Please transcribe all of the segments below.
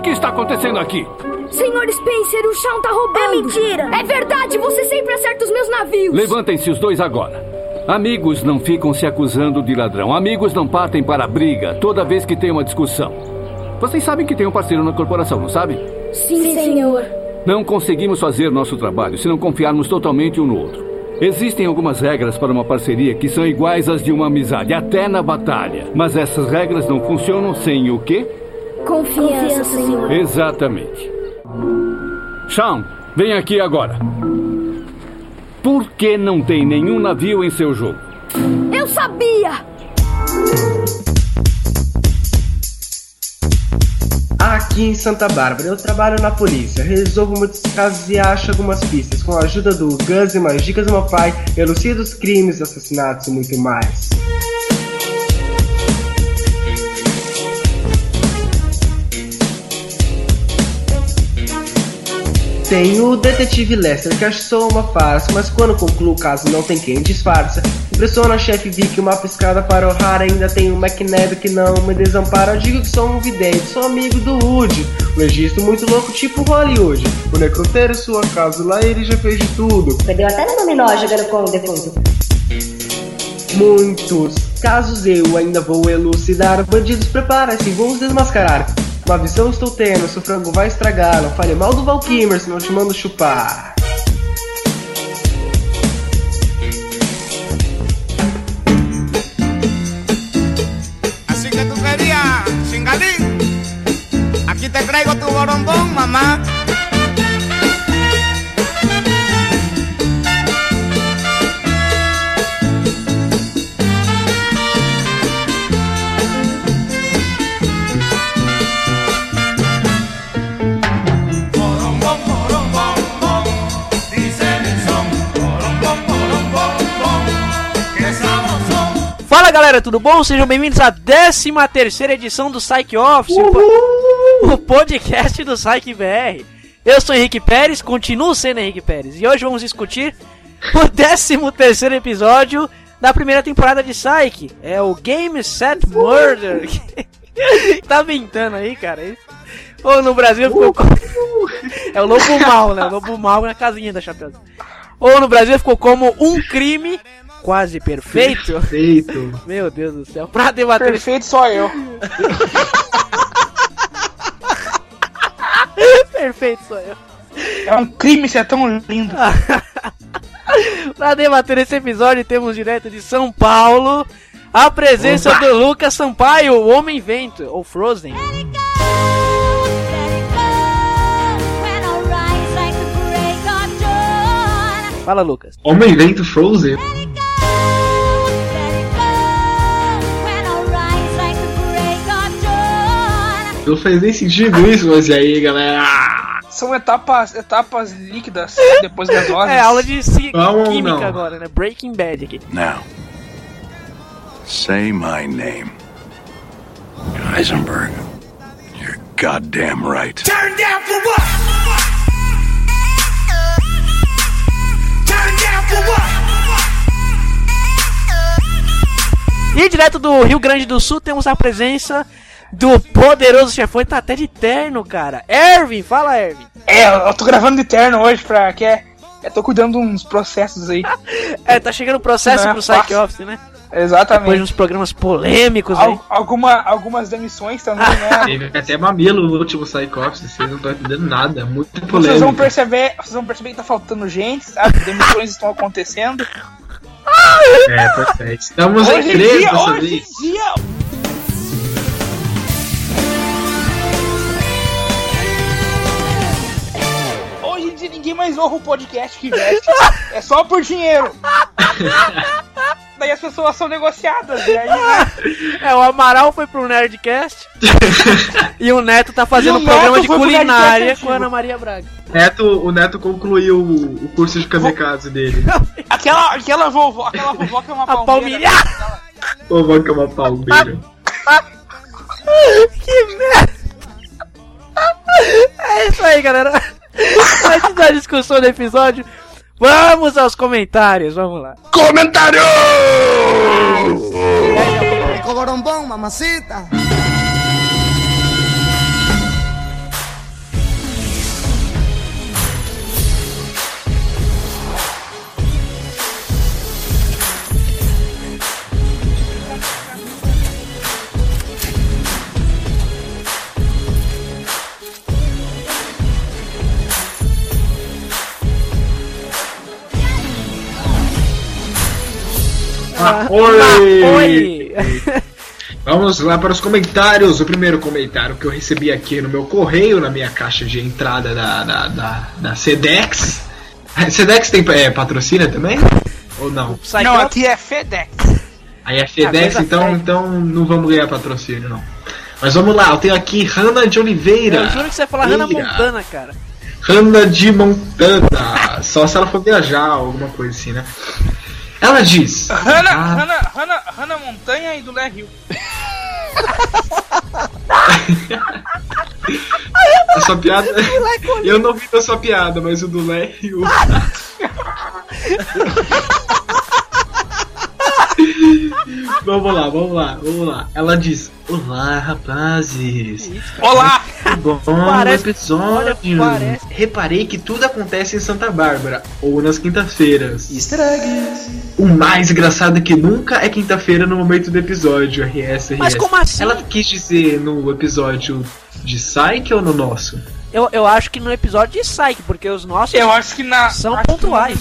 O que está acontecendo aqui? Senhor Spencer, o Shawn tá roubando. É mentira. É verdade, você sempre acerta os meus navios. Levantem-se os dois agora. Amigos não ficam se acusando de ladrão. Amigos não partem para a briga toda vez que tem uma discussão. Vocês sabem que tem um parceiro na corporação, não sabem? Sim, Sim senhor. Não conseguimos fazer nosso trabalho se não confiarmos totalmente um no outro. Existem algumas regras para uma parceria que são iguais às de uma amizade, até na batalha. Mas essas regras não funcionam sem o quê? Confiança, Confiança senhor. Exatamente. Sean, vem aqui agora. Por que não tem nenhum navio em seu jogo? Eu sabia! Aqui em Santa Bárbara, eu trabalho na polícia, resolvo muitos casos e acho algumas pistas. Com a ajuda do Gus e mais dicas do meu pai, elucido os crimes, assassinatos e muito mais. Tem o detetive Lester, que achou uma farsa, mas quando conclui o caso não tem quem disfarça. Impressiona a chefe Vic, uma piscada para o raro, ainda tem o McNabb que não me desampara. Eu digo que sou um vidente, sou amigo do Woody. Um registro muito louco, tipo Hollywood. O necrotério sua casa, lá ele já fez de tudo. Perdeu até no dominó jogando com o defunto. Muitos casos eu ainda vou elucidar. Bandidos, prepara-se, vamos desmascarar. Uma visão estou tendo, seu frango vai estragar. Não fale mal do Valkymer, senão te mando chupar. Así que tú querías, chingalín. Aquí te traigo tu borombón, mamá. Fala galera, tudo bom? Sejam bem-vindos à 13 terceira edição do Psych Office, o, po o podcast do Psych BR. Eu sou Henrique Pérez, continuo sendo Henrique Pérez, e hoje vamos discutir o 13 terceiro episódio da primeira temporada de Psych. É o Game Set Murder. tá ventando aí, cara? Ou no Brasil ficou... é o Lobo Mal, né? O Lobo Mal na casinha da Chapéu. Ou no Brasil ficou como um crime quase perfeito. Perfeito. Meu Deus do céu. Pra debater. Perfeito só eu. perfeito só eu. É um crime ser tão lindo. pra debater esse episódio, temos direto de São Paulo a presença Opa. do Lucas Sampaio, o Homem Vento, ou Frozen. Fala, Lucas. Homem Vento Frozen? Não faz nem sentido isso, mas e aí, galera? São etapas, etapas líquidas depois das horas. É aula de química agora, né? Breaking Bad aqui. Now, say my name. Heisenberg. You're goddamn right. Turn down for what? Turn down for what? E direto do Rio Grande do Sul temos a presença do poderoso chefão. Tá até de terno, cara. Ervin, fala, Ervin. É, eu tô gravando de terno hoje pra que é. Eu tô cuidando de uns processos aí. é, tá chegando o processo Não é pro Psych Office, né? Exatamente. Depois de uns programas polêmicos Al aí. Alguma, algumas demissões também, né? Teve até mamilo no último Psych Office, vocês não estão entendendo nada. Muito polêmico. Vocês vão perceber, vocês vão perceber que tá faltando gente, sabe? Demissões estão acontecendo. É, perfeito. Estamos em Hoje em três dia, dessa hoje vez. em dia, mais honra o podcast que veste. É só por dinheiro. Daí as pessoas são negociadas. E aí, né? É, o Amaral foi pro Nerdcast e o Neto tá fazendo um o programa de culinária com a Ana Maria Braga. Neto, o Neto concluiu o, o curso de kamikaze dele. Aquela, aquela vovó, aquela vovó que é uma A palmeira. vou que é uma palmeira. que merda! É isso aí, galera. Antes da discussão do episódio, vamos aos comentários. Vamos lá. Comentário! Coborombón, mamacita. Ah, oi! oi! Vamos lá para os comentários. O primeiro comentário que eu recebi aqui no meu correio, na minha caixa de entrada da, da, da, da Sedex. A Sedex tem é, patrocina também? Ou não? Não, aqui é FedEx. Aí é Fedex, coisa então, feia. então não vamos ganhar patrocínio, não. Mas vamos lá, eu tenho aqui Hanna de Oliveira. Eu juro que você ia falar Hannah Eira. Montana, cara. Hanna de Montana. Só se ela for viajar, alguma coisa assim, né? Ela diz. Hannah, Ah, Hannah, Hannah, Hannah Montanha e do Lé Rio. a sua piada. Eu não vi a sua piada, mas o do Lé e o. vamos lá, vamos lá, vamos lá. Ela diz: Olá, rapazes. Olá! Bom Parece- episódio. olha, parece. Reparei que tudo acontece em Santa Bárbara ou nas quintas-feiras. O mais engraçado que nunca é quinta-feira no momento do episódio. RS, RS. Mas como assim? Ela quis dizer no episódio de Psyche ou no nosso? Eu, eu acho que no episódio de Psyche, porque os nossos. Eu acho que na. São acho que no pontuais.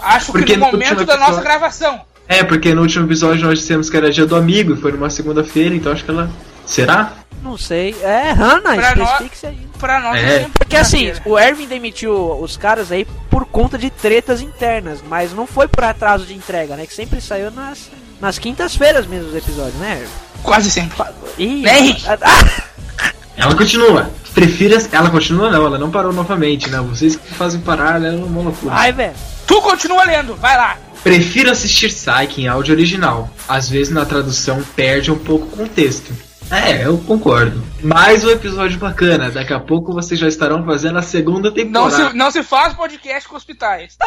acho Porque que no no momento da nossa gravação. É, porque no último episódio nós dissemos que era dia do amigo, foi numa segunda-feira, então acho que ela. Será? Não sei. É, Hannah, Pra aí. Pra nós É. sempre Porque assim, o Erwin demitiu os caras aí por conta de tretas internas, mas não foi por atraso de entrega, né? Que sempre saiu nas, nas quintas-feiras mesmo os episódios, né, Erwin? Quase sempre. Ih, Né, Henrique? ah, Ela continua. Prefiro. as- Ela continua, não, ela não parou novamente, né? Vocês que fazem parar, ela é uma loucura. Ai, velho. Tu continua lendo, vai lá. Prefiro assistir Psyche em áudio original. Às vezes na tradução perde um pouco o contexto. É, eu concordo. Mais um episódio bacana. Daqui a pouco vocês já estarão fazendo a segunda Não temporada. se, não se faz podcast com hospitais.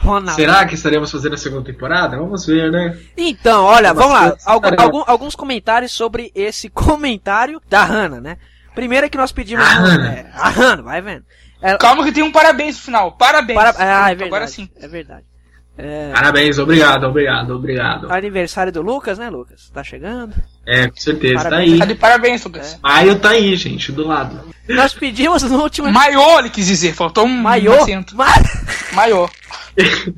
Ronaldo. Será que estaremos fazendo a segunda temporada? Vamos ver, né? Então, olha, vamos lá. Algum- alguns comentários sobre esse comentário da Hannah, né? Primeiro é que nós pedimos. A Hannah. É, a Hannah, vai vendo. Ela- Calma que tem um parabéns no final. Parabéns. para- Ah, é verdade. Agora sim. É verdade. É, Parabéns, obrigado, obrigado, obrigado. aniversário do Lucas, né, Lucas? Tá chegando. É, com certeza, tá Parabéns. aí. Tá de parabéns, Lucas. Maio tá aí, gente, do lado. Nós pedimos no último Maiô, ele quis dizer. Faltou um Maiô. acento. Ma- Maiô.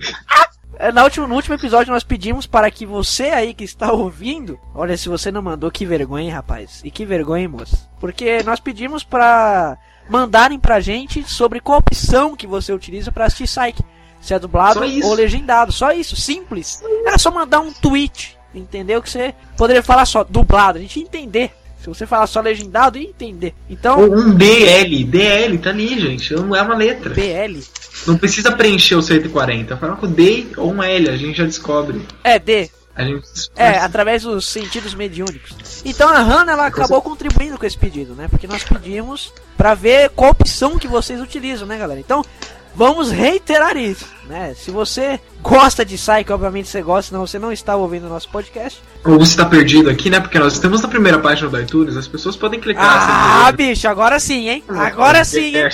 É, Na última, no último episódio nós pedimos para que você aí que está ouvindo, olha se você não mandou, que vergonha, hein, rapaz. E que vergonha, hein, moça. Porque nós pedimos para mandarem pra gente sobre qual opção que você utiliza para assistir Psyche. Se é dublado ou legendado. Só isso, simples. Era só mandar um tweet, entendeu? Que você poderia falar só dublado, a gente entender. Se você falar só legendado, ia entender. Então, um DL, DL, tá ali, gente. Não é uma letra. BL. Não precisa preencher o 140. Fala com D ou um L, a gente já descobre. É, D. A gente É, através dos sentidos mediúnicos. Então a Hannah ela acabou contribuindo com esse pedido, né? Porque nós pedimos pra ver qual opção que vocês utilizam, né, galera? Então, vamos reiterar isso, né? Se você gosta de Psyche, obviamente você gosta, senão você não está ouvindo o nosso podcast. Ou você tá perdido aqui, né? Porque nós estamos na primeira página do iTunes, as pessoas podem clicar. Ah, bicho, agora sim, hein? Agora sim, hein?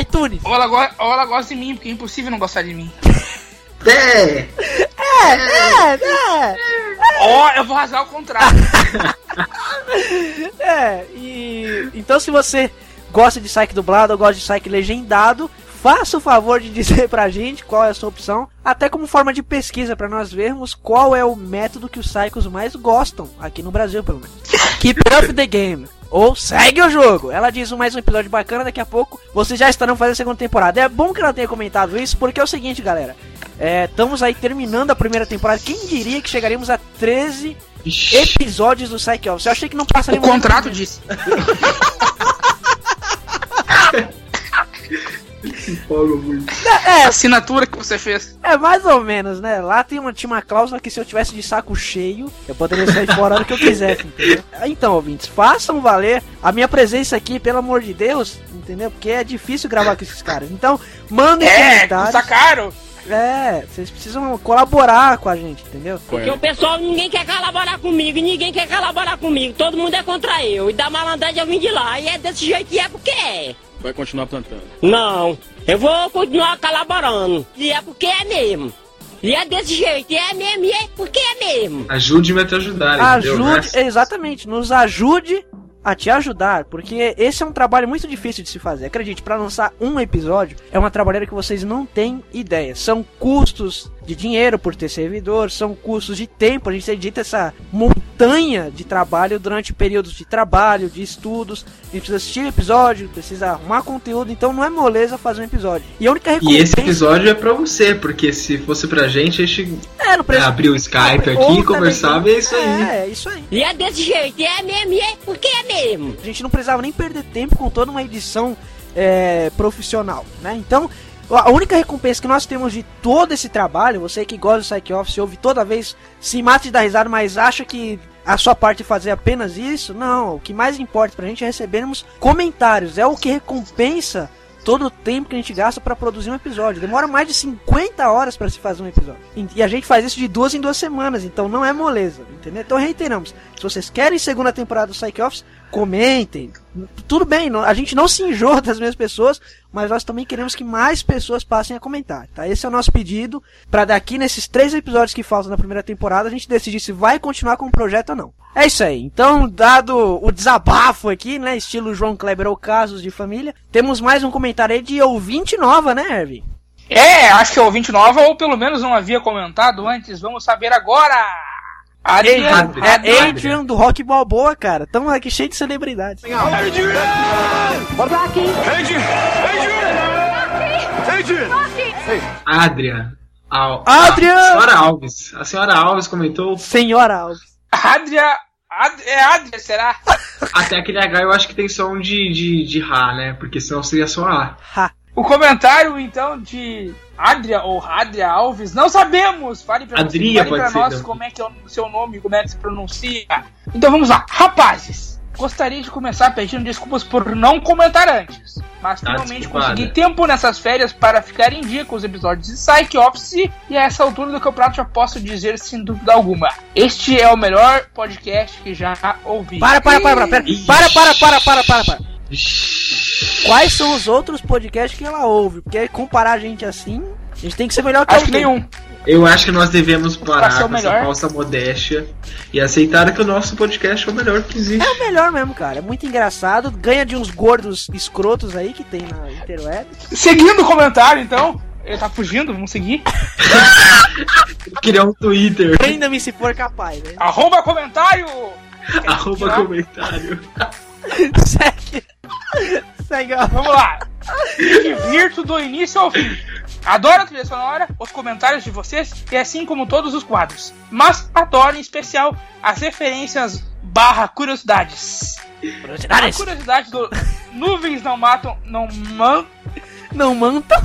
ITunes. Ou ela, ou ela gosta de mim, porque é impossível não gostar de mim. É. Ó, eu vou rasgar o contrário. É, e. Então, se você gosta de Psyche dublado ou gosta de Psyche legendado, faça o favor de dizer pra gente qual é a sua opção, até como forma de pesquisa pra nós vermos qual é o método que os psychos mais gostam, aqui no Brasil pelo menos. Keep up the game. Ou segue o jogo. Ela diz mais um episódio bacana, daqui a pouco vocês já estarão fazendo a segunda temporada. É bom que ela tenha comentado isso, porque é o seguinte, galera. É, estamos aí terminando a primeira temporada. Quem diria que chegaríamos a 13 Ixi, episódios do Psyche Office? Eu achei que não O passaríamos contrato disse. empolga muito. É, A assinatura que você fez. É mais ou menos, né? Lá tem uma, tinha uma cláusula que se eu tivesse de saco cheio, eu poderia sair fora a hora que eu quisesse, entendeu? Então, ouvintes, façam valer a minha presença aqui, pelo amor de Deus, entendeu? Porque é difícil gravar com esses caras. Então, mandem É, comentários. caro. É, vocês precisam colaborar com a gente, entendeu? Porque o pessoal, ninguém quer colaborar comigo, e ninguém quer colaborar comigo, todo mundo é contra eu. E da malandragem eu vim de lá, e é desse jeito que é porque é. Vai continuar plantando. Não, eu vou continuar colaborando, e é porque é mesmo. E é desse jeito, e é mesmo, e é porque é mesmo. Ajude-me a te ajudar, entendeu? Ajude, exatamente, nos ajude a te ajudar, porque esse é um trabalho muito difícil de se fazer. Acredite, para lançar um episódio é uma trabalheira que vocês não têm ideia. São custos de dinheiro por ter servidor, são custos de tempo. A gente edita essa montanha de trabalho durante períodos de trabalho, de estudos. A gente precisa assistir episódio, precisa arrumar conteúdo, então não é moleza fazer um episódio. E a única E recompensa. esse episódio é pra você, porque se fosse pra gente, a gente É, abriu o Skype Ou aqui, também- conversava e é isso aí. É, é isso aí. E é desse jeito, e é mesmo, e é porque é mesmo. A gente não precisava nem perder tempo com toda uma edição é, profissional, né? Então, a única recompensa que nós temos de todo esse trabalho, você que gosta do Psych Office, ouve toda vez, se mata dar risada, mas acha que a sua parte é fazer apenas isso, não. O que mais importa pra gente é recebermos comentários, é o que recompensa todo o tempo que a gente gasta pra produzir um episódio. Demora mais de 50 horas pra se fazer um episódio. E a gente faz isso de duas em duas semanas, então não é moleza, entendeu? Então reiteramos, se vocês querem segunda temporada do Psych Office, comentem. Tudo bem, a gente não se enjoa das mesmas pessoas, mas nós também queremos que mais pessoas passem a comentar, tá? Esse é o nosso pedido, pra daqui nesses três episódios que faltam na primeira temporada, a gente decidir se vai continuar com o projeto ou não. É isso aí. Então, dado o desabafo aqui, né, estilo João Kleber ou casos de família, temos mais um comentário aí de ouvinte nova, né, Ervin? É, acho que é ouvinte nova, ou pelo menos não havia comentado antes. Vamos saber agora. Adrian, Adrian. é Adrian do Rock Balboa, cara. Tamo aqui cheio de celebridades. Adria. Al Adria! A senhora Alves. A senhora Alves comentou. Senhora Alves. Adria. Ad, é Adria, será? Até aquele H eu acho que tem som de, de, de Rá, né? Porque senão seria só A. Ha. O comentário, então, de Adria ou Adria Alves, não sabemos. Fale pra, Adria fale pode pra ser nós também. como é que é o seu nome, como é que se pronuncia. Então vamos lá. Rapazes, gostaria de começar pedindo desculpas por não comentar antes. Mas Tá finalmente desculpada. consegui tempo nessas férias para ficar em dia com os episódios de Psych Office. E a essa altura do campeonato já posso dizer sem dúvida alguma. Este é o melhor podcast que já ouvi. Para, para, para, para, para, para, para, para, para, para. Quais são os outros podcasts que ela ouve? Porque comparar a gente assim, a gente tem que ser melhor que Acho que nenhum. Eu acho que nós devemos parar com essa falsa modéstia e aceitar que o nosso podcast é o melhor que existe. É o melhor mesmo, cara. É muito engraçado. Ganha de uns gordos escrotos aí que tem na interweb. Seguindo o comentário, então. Ele tá fugindo, vamos seguir. Criar um Twitter. Prenda-me se for capaz, né? Arroba comentário! Arroba comentário. Segue. Vamos lá. Me divirto do início ao fim. Adoro a trilha sonora, os comentários de vocês e assim como todos os quadros. Mas adoro em especial as referências barra curiosidades. A Curiosidades. curiosidade do Nuvens não matam, não man... Não manta.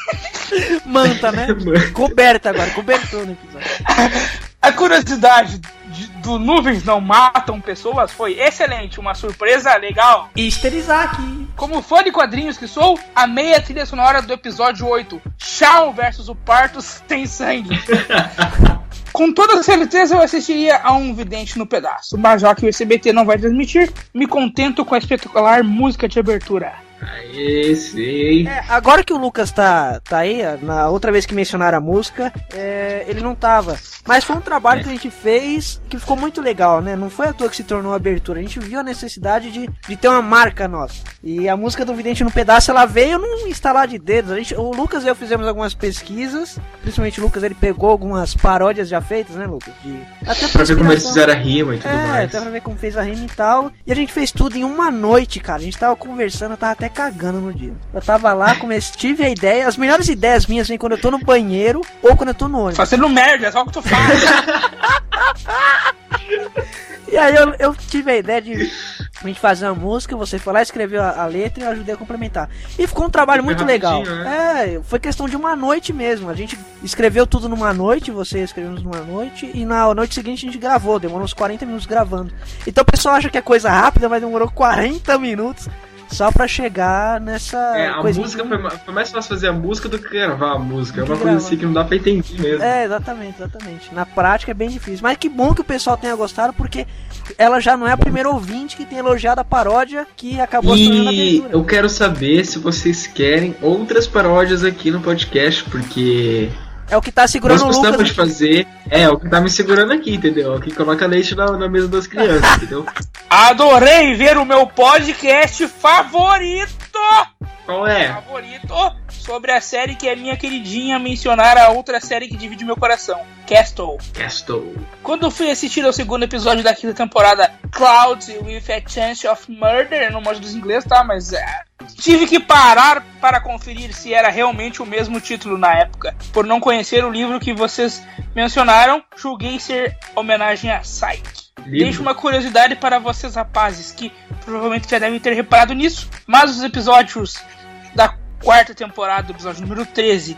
manta, né? Coberta agora, cobertou no episódio. A curiosidade de- do Nuvens não matam pessoas foi excelente, uma surpresa legal. Esterizar Como fã de quadrinhos que sou, amei a trilha sonora do episódio 8, Shawn versus o Parto Sem Sangue. Com toda certeza eu assistiria a um vidente no pedaço, mas já que o SBT não vai transmitir, me contento com a espetacular música de abertura. Aê, sei. É, agora que o Lucas tá, tá aí, na outra vez que mencionaram a música, é, ele não tava. Mas foi um trabalho que a gente fez que ficou muito legal, né? Não foi à toa que se tornou abertura. A gente viu a necessidade de, de ter uma marca nossa. E a música do Vidente no Pedaço, ela veio num instalar de dedos. A gente, o Lucas e eu fizemos algumas pesquisas. Principalmente o Lucas, ele pegou algumas paródias já feitas, né, Lucas? De, até Pra ver como eles fizeram a rima e tudo É, mais. até pra ver como fez a rima e tal. E a gente fez tudo em uma noite, cara. A gente tava conversando, tava até cagando no dia. Eu tava lá, comecei, tive a ideia. As melhores ideias minhas vêm quando eu tô no banheiro ou quando eu tô no ônibus. Fazendo merda, é só o que tu faz. E aí eu, eu tive a ideia de a gente fazer uma música, você foi lá, escreveu a, a letra e eu ajudei a complementar. E ficou um trabalho muito legal. rapidinho, É, foi questão de uma noite mesmo. A gente escreveu tudo numa noite, você escreveu numa noite, e na noite seguinte a gente gravou, demorou uns 40 minutos gravando. Então o pessoal acha que é coisa rápida, mas demorou 40 minutos só pra chegar nessa É, a música foi, foi mais fácil fazer a música do que gravar a música. É uma coisa assim que não dá pra entender mesmo. É, exatamente, exatamente. Na prática é bem difícil. Mas que bom que o pessoal tenha gostado, porque ela já não é a primeira ouvinte que tem elogiado a paródia que acabou se tornando E eu quero saber se vocês querem outras paródias aqui no podcast, porque É o que tá Nós segurando o gostamos Lucas. de fazer. É, o que tá me segurando aqui, entendeu? O que coloca leite na, na mesa das crianças, entendeu? Adorei ver o meu podcast favorito! Qual é? Favorito sobre a série que é minha queridinha mencionar a outra série que divide meu coração, Castle. Castle. Quando eu fui assistir ao segundo episódio da quinta temporada, Clouds with a Chance of Murder, não manjo dos inglês, tá? Mas é. Tive que parar para conferir se era realmente o mesmo título na época. Por não conhecer o livro que vocês mencionaram, julguei ser homenagem a Psyche. Livro? Deixo uma curiosidade para vocês, rapazes, que provavelmente já devem ter reparado nisso, mas os episódios da quarta temporada, do episódio número 13,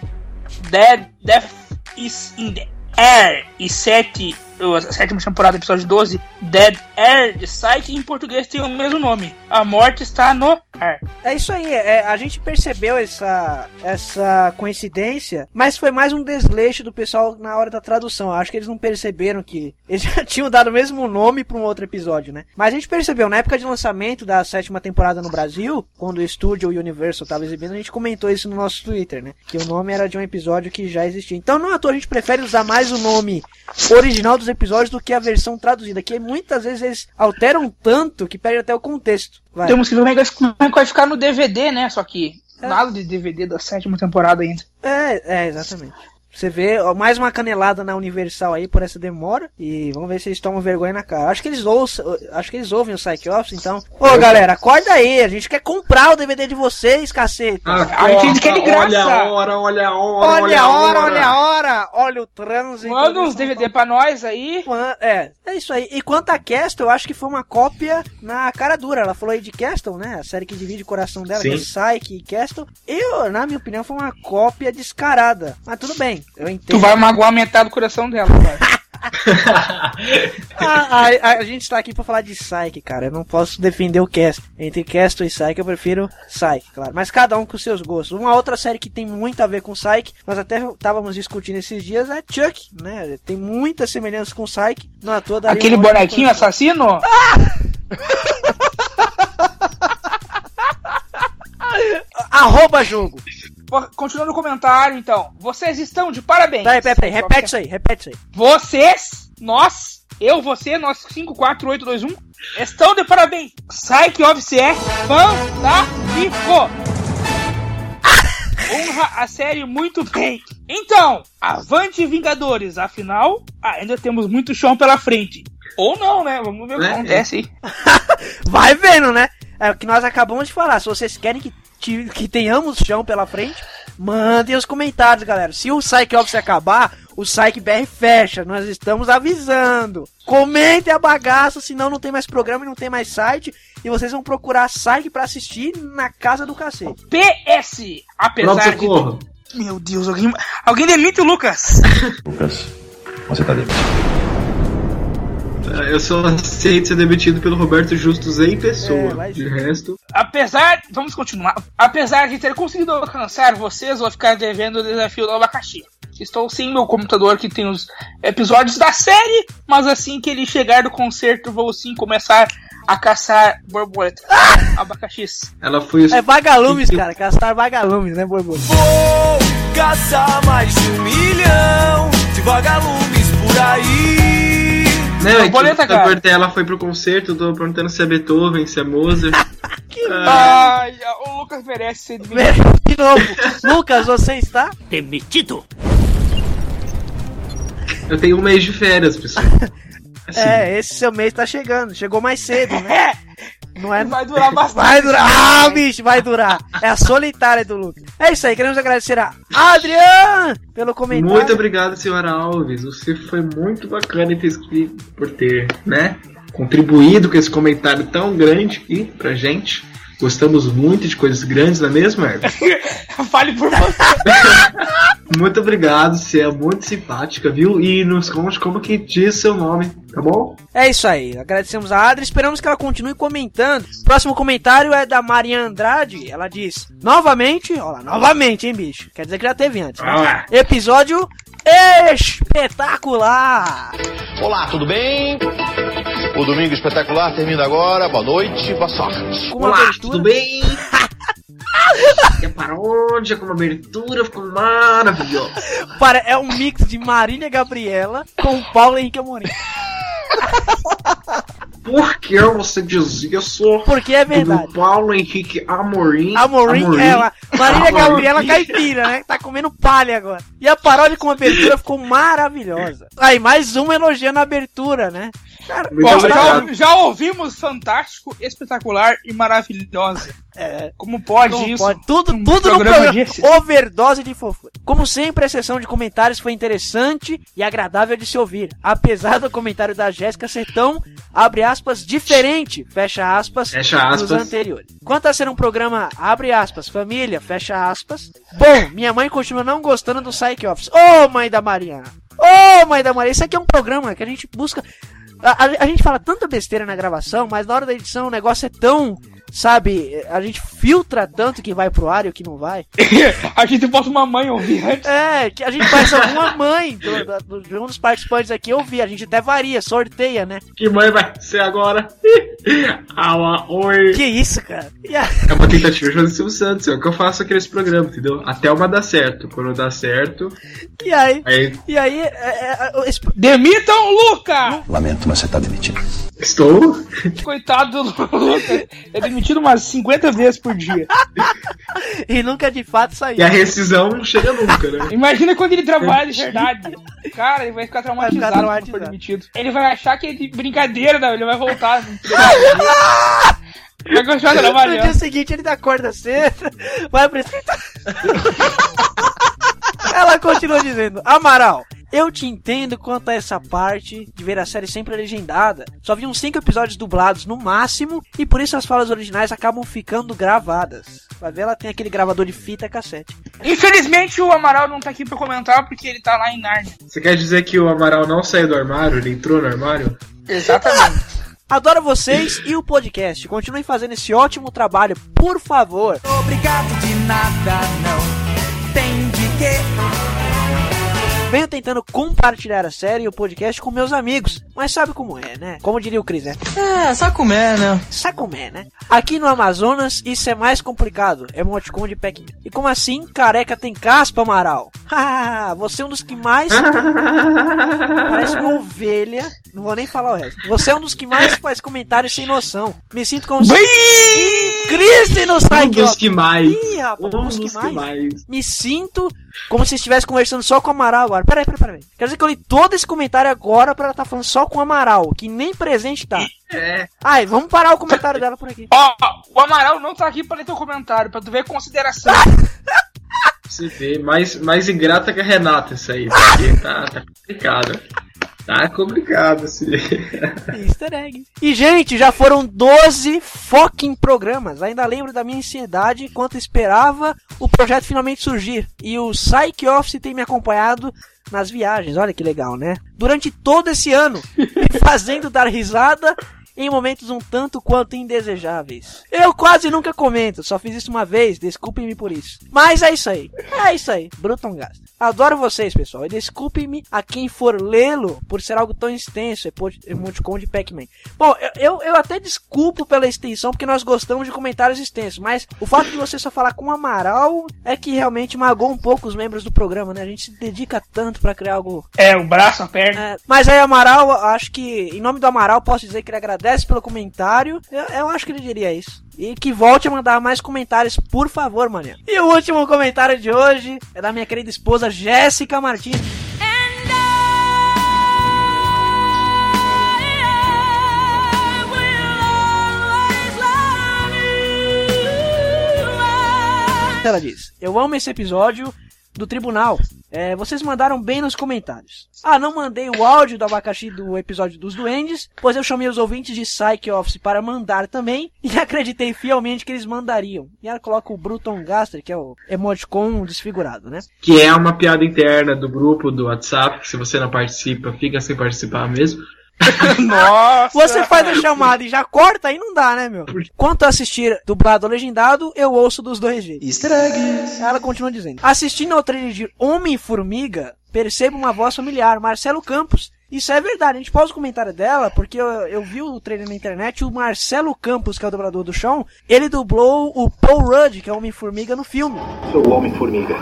Dead, Death is in the Air, e 7, a sétima temporada, episódio 12, Dead Air de Psyche, em português tem o mesmo nome. A morte está no ar. É isso aí, é, a gente percebeu essa, essa coincidência, mas foi mais um desleixo do pessoal na hora da tradução. Acho que eles não perceberam que eles já tinham dado o mesmo nome para um outro episódio, né? Mas a gente percebeu, na época de lançamento da sétima temporada no Brasil, quando o estúdio Universal estava exibindo, a gente comentou isso no nosso Twitter, né? Que o nome era de um episódio que já existia. Então, não à toa, a gente prefere usar mais o nome original dos episódios do que a versão traduzida, que muitas vezes eles alteram tanto que perde até o contexto. Vai. Temos que ver como é que vai- como é ficar no DVD, né? Só que nada de DVD da sétima temporada ainda. É, é, exatamente. Você vê ó, mais uma canelada na Universal aí por essa demora. E vamos ver se eles tomam vergonha na cara. Acho que eles ouçam, acho que eles ouvem o Psych Office, então. Ô galera, acorda aí. A gente quer comprar o DVD de vocês, cacete. A gente quer de graça. Olha a hora, olha a hora, Olha a hora, olha a hora, olha o trânsito. Manda uns DVD pra nós aí. É, é isso aí. E quanto a Castle, eu acho que foi uma cópia na cara dura. Ela falou aí de Castle, né? A série que divide o coração dela, que é Sim. Psyche e Castle. Eu, na minha opinião, foi uma cópia descarada. Mas tudo bem, eu entendo. Tu vai magoar metade do coração dela, cara. a, a- a gente tá aqui pra falar de Psyche, cara. Eu não posso defender o Cast. Entre Castle e Psyche, eu prefiro Psyche, claro. Mas cada um com seus gostos. Uma outra série que tem muito a ver com Psyche, nós até estávamos discutindo esses dias, é Chuck, né? Tem muita semelhança com Psyche. Não é toda Aquele bonequinho assassino? Arroba jogo. Continuando o comentário, então. Vocês estão de parabéns. Peraí, peraí, peraí. Repete isso aí, repete isso aí. Vocês, nós, eu, você, nós 54821, estão de parabéns. Psyche Office é fantástico. Honra a série muito bem. Então, avante Vingadores. Afinal, ainda temos muito chão pela frente. Ou não, né? Vamos ver o que É, acontece aí. Vai vendo, né? É o que nós acabamos de falar. Se vocês querem que, ti- que tenhamos chão pela frente, mandem os comentários, galera. Se o Psyche Office acabar, o Psyche BR fecha. Nós estamos avisando. Comentem a bagaça, senão não tem mais programa e não tem mais site. E vocês vão procurar Psyche pra assistir na casa do cacete. PS, apesar Pronto, de. Meu Deus, alguém, alguém demite o Lucas. Lucas, você tá demitido. Eu só aceito ser demitido pelo Roberto Justus em É, pessoa. vai de resto. Apesar, vamos continuar. Apesar de ter conseguido alcançar vocês, vou ficar devendo o desafio do abacaxi. Estou sem meu computador que tem os episódios da série, mas assim que ele chegar do concerto, vou sim começar a caçar borboletas. Abacaxis. Ela foi. É vagalumes, cara. Castar vagalumes, né, Borboleta? Vou caçar mais de um milhão de vagalumes por aí. Né, Borboleta, que cara. a Portela foi pro concerto, tô perguntando se é Beethoven, se é Mozart. Ai, o Lucas merece ser demitido. De novo. Lucas, você está? Demitido. Eu tenho um mês de férias, pessoal. Assim, É, esse seu mês tá chegando. Chegou mais cedo, né? Não é? Vai durar bastante. Vai durar. Ah, bicho, vai durar. É a solitária do Lucas. É isso aí, queremos agradecer a Adrian pelo comentário. Muito obrigado, senhora Alves. Você foi muito bacana por ter, né? Contribuído com esse comentário tão grande aqui pra gente. Gostamos muito de coisas grandes, não é mesmo, Herbert? Fale por você. Muito obrigado, você é muito simpática, viu? E nos conte como que diz seu nome, tá bom? É isso aí, agradecemos a Adri, esperamos que ela continue comentando. Próximo comentário é da Maria Andrade, ela diz: Novamente, ó lá, novamente, hein, bicho? Quer dizer que já teve antes. Ah. Episódio espetacular! Olá, tudo bem? O Domingo Espetacular termina agora. Boa noite, boa sorte. Olá, abertura. tudo bem? E a paródia com uma abertura ficou maravilhosa. Para, é um mix de Marília Gabriela com Paulo Henrique Amorim. Por que você dizia isso? Porque é verdade. Do Paulo Henrique Amorim. Amorim, é ela. Marília Amorim. Gabriela caipira, né? Tá comendo palha agora. E a paródia com abertura ficou maravilhosa. Aí, mais um elogiando a abertura, né? Cara, já, já ouvimos fantástico, espetacular e maravilhosa. É, Como pode Como isso? pode? Tudo, Um tudo no programa programa. desse? Overdose de fofura. Como sempre, a sessão de comentários foi interessante e agradável de se ouvir. Apesar do comentário da Jéssica ser tão, abre aspas, diferente, fecha aspas, Fecha dos aspas. anteriores. Quanto a ser um programa, abre aspas, família, fecha aspas. Bom, minha mãe continua não gostando do Psych Office. Ô, mãe da Mariana! Ô, mãe da Maria, isso aqui é um programa que a gente busca. A, a- a gente fala tanta besteira na gravação, mas na hora da edição o negócio é tão. Sabe, a gente filtra tanto que vai pro ar e o que não vai. A gente bota uma mãe ouvir antes. É, que a gente faz alguma mãe do, do- de um dos participantes aqui ouvir. A gente até varia, sorteia, né? Que mãe vai ser agora? Aua, oi. Que isso, cara? A- É uma tentativa de fazer Silvio Santos, é o que eu faço aqui nesse programa, entendeu? Até uma dá certo. Quando dá certo, E aí, aí e aí, é, é, é, esse- Demitam o Luca! Lamento, mas você tá demitido. estou. Coitado do Luca. É demitido umas 50 vezes por dia. e nunca de fato saiu. E a rescisão não chega nunca, né? Imagina quando ele trabalha de verdade. Cara, ele vai ficar traumatizado Vai ficar quando for traumatizado. demitido. Ele vai achar que é de brincadeira, não. Ele vai voltar. vai continuar No dia trabalhando. seguinte ele acorda cedo, vai pro escritório. Ela continua dizendo: Amaral, eu te entendo quanto a essa parte de ver a série sempre legendada. Só vi uns 5 episódios dublados no máximo e por isso as falas originais acabam ficando gravadas. Vai ver, ela tem aquele gravador de fita cassete. Infelizmente o Amaral não tá aqui pra comentar porque ele tá lá em Narnia. Você quer dizer que o Amaral não saiu do armário? Ele entrou no armário? Exatamente. Adoro vocês e o podcast. Continuem fazendo esse ótimo trabalho, por favor. Obrigado de nada, não tem de quê. Venho tentando compartilhar a série e o podcast com meus amigos, mas sabe como é, né? Como diria o Chris, né? É, comer, né? Sabe como é, né? Aqui no Amazonas isso é mais complicado. É Emoticon de Pequim. E como assim, careca tem caspa, Amaral? Você é um dos que mais. Parece uma ovelha. Não vou nem falar o resto. Você é um dos que mais faz comentários sem noção. Me sinto como se. Cristo não sai Um dos que mais. Ih, rapaz, Um dos que mais. Me sinto como se estivesse conversando só com o Amaral agora. Peraí, peraí, peraí. Quer dizer que eu li todo esse comentário agora pra ela estar falando só com o Amaral, que nem presente tá. É. Ai, vamos parar o comentário dela por aqui. Ó, o Amaral não tá aqui pra ler teu comentário, pra tu ver consideração. Você vê, mais, mais ingrata que a Renata isso aí. Porque tá, tá complicado. Tá complicado, assim. Easter egg. E, gente, já foram 12 fucking programas. Ainda lembro da minha ansiedade enquanto esperava o projeto finalmente surgir. E o Psych Office tem me acompanhado nas viagens. Olha que legal, né? Durante todo esse ano, me fazendo dar risada em momentos um tanto quanto indesejáveis. Eu quase nunca comento, só fiz isso uma vez, desculpem-me por isso. Mas é isso aí, é isso aí, Bruton Gasta. Adoro vocês, pessoal, e desculpem-me a quem for lê-lo por ser algo tão extenso, emo- emoticon de Pac-Man. Bom, eu, eu, eu até desculpo pela extensão, porque nós gostamos de comentários extensos, mas o fato de você só falar com o Amaral é que realmente magoou um pouco os membros do programa, né? A gente se dedica tanto pra criar algo É, o braço, a perna. é, mas aí, Amaral, acho que, em nome do Amaral, posso dizer que ele agradece pelo comentário. Eu, eu acho que ele diria isso. E que volte a mandar mais comentários, por favor, mané. E o último comentário de hoje é da minha querida esposa Jéssica Martins. Ela diz: Eu amo esse episódio do tribunal. É, vocês mandaram bem nos comentários. Ah, não mandei o áudio do abacaxi do episódio dos duendes, pois eu chamei os ouvintes de Psych Office para mandar também e acreditei fielmente que eles mandariam. E ela coloca o Bruton Gaster, que é o emoticon desfigurado, né? Que é uma piada interna do grupo do WhatsApp, que se você não participa, fica sem participar mesmo. Nossa! Você faz a chamada e já corta, aí não dá, né, meu? Quanto a assistir dublado ou legendado, eu ouço dos dois jeitos. Easter eggs. Ela continua dizendo: Assistindo ao trailer de Homem-Formiga, percebo uma voz familiar, Marcelo Campos. Isso é verdade, a gente pausa o comentário dela, porque eu, eu vi o trailer na internet, o Marcelo Campos, que é o dublador do Shawn, ele dublou o Paul Rudd, que é o Homem-Formiga no filme. Sou o Homem-Formiga.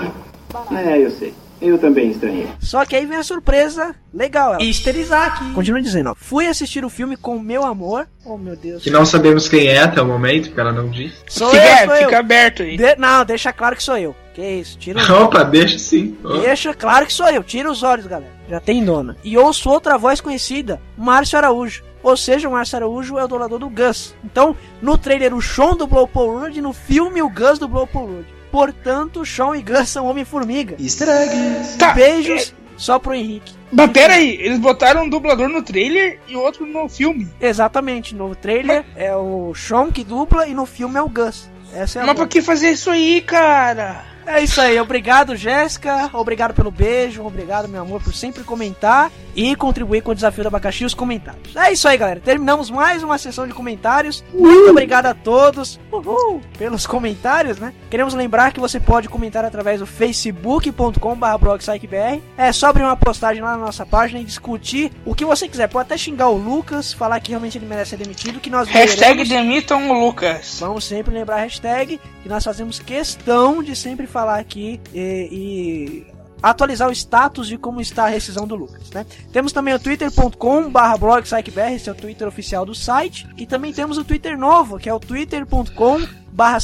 É, eu sei. Eu também estranhei. Só que aí vem a surpresa legal. Ela. Easter aqui. Continua dizendo, ó. Fui assistir o filme com meu amor. Oh, meu Deus. Que não sabemos quem é até o momento, porque ela não disse. Sou Fica, eu, sou fica eu. aberto aí. De- não, deixa claro que sou eu. Que isso, tira os Opa, deixa sim. Ó. Deixa claro que sou eu. Tira os olhos, galera. Já tem dona. E ouço outra voz conhecida, Márcio Araújo. Ou seja, o Márcio Araújo é o dublador do Gus. Então, no trailer, o Sean dublou o Paul Rudd, no filme, o Gus dublou o Paul Rudd. Portanto, Sean e Gus são Homem-Formiga. Easter eggs. Tá. Beijos só pro Henrique. Mas pera aí, eles botaram um dublador no trailer e outro no filme. Exatamente, no trailer é o Sean que dubla e no filme é o Gus. Essa é a Mas boa. pra que fazer isso aí, cara? É isso aí, obrigado Jéssica, obrigado pelo beijo, obrigado meu amor por sempre comentar e contribuir com o desafio do abacaxi e os comentários. É isso aí galera, terminamos mais uma sessão de comentários, muito obrigado a todos uhul, pelos comentários, né? Queremos lembrar que você pode comentar através do facebook.com.br blogpsychbr, é só abrir uma postagem lá na nossa página e discutir o que você quiser, pode até xingar o Lucas, falar que realmente ele merece ser demitido, que nós Hashtag demitam o Lucas. Vamos sempre lembrar a hashtag que nós fazemos questão de sempre falar aqui e, e atualizar o status de como está a rescisão do Lucas, né? Temos também o twitter.com barra blog esse é o Twitter oficial do site, e também temos o Twitter novo, que é o twitter.com barra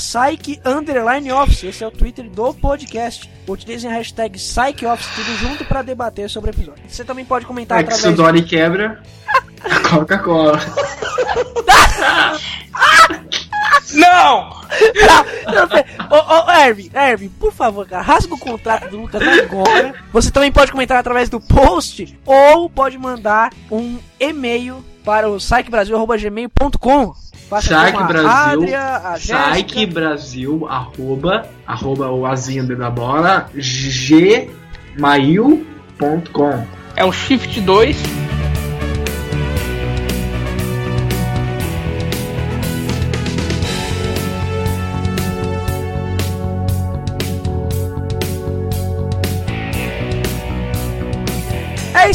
underline office, esse é o Twitter do podcast. Utilizem a hashtag PsychOffice tudo junto para debater sobre o episódio. Você também pode comentar É que se o através... Dory quebra, a Coca-Cola. Não! Ô, ô, Ervin, Ervin, por favor, cara, rasga o contrato do Lucas agora. Você também pode comentar através do post ou pode mandar um e-mail para o psychbrasil.gmail.com. A Brasil, arroba, arroba o azinho da bola, gmail.com. É o Shift 2.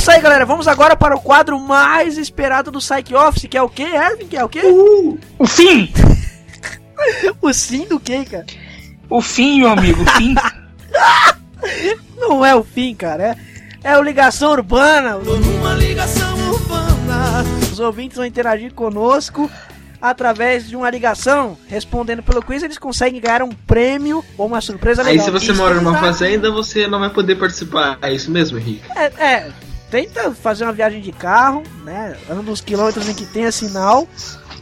Isso aí, galera. Vamos agora para o quadro mais esperado do Psych Office, que é o quê, Ervin? Que é o quê? O fim! o sim do quê, cara? O fim, meu amigo, o fim. Não é o fim, cara. É, é o Ligação Urbana. Uma ligação urbana. Os ouvintes vão interagir conosco através de uma ligação. Respondendo pelo quiz, eles conseguem ganhar um prêmio ou uma surpresa Aí legal. se você Isso mora numa exato. fazenda, você não vai poder participar. É isso mesmo, Henrique? É, é, tenta fazer uma viagem de carro, né? Anda uns quilômetros em que tenha sinal.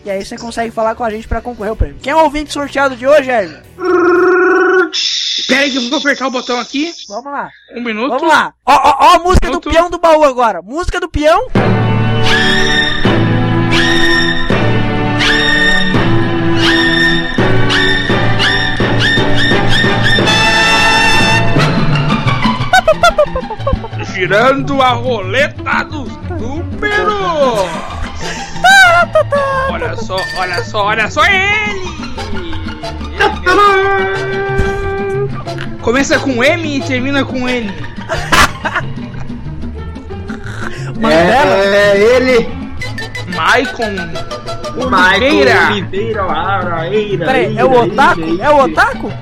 E aí você consegue falar com a gente pra concorrer ao prêmio. Quem é o ouvinte sorteado de hoje, Erwin? Pera aí que eu vou apertar o botão aqui. Vamos lá. Um minuto. Vamos lá. Ó, ó, ó a música do peão do baú agora. Música do peão. Girando a roleta dos números. Olha só, olha só, olha só ele! Começa com M e termina com N. É, é ele! Maicon Oliveira. Oliveira, Peraí, é o Otaku? É o Otaku?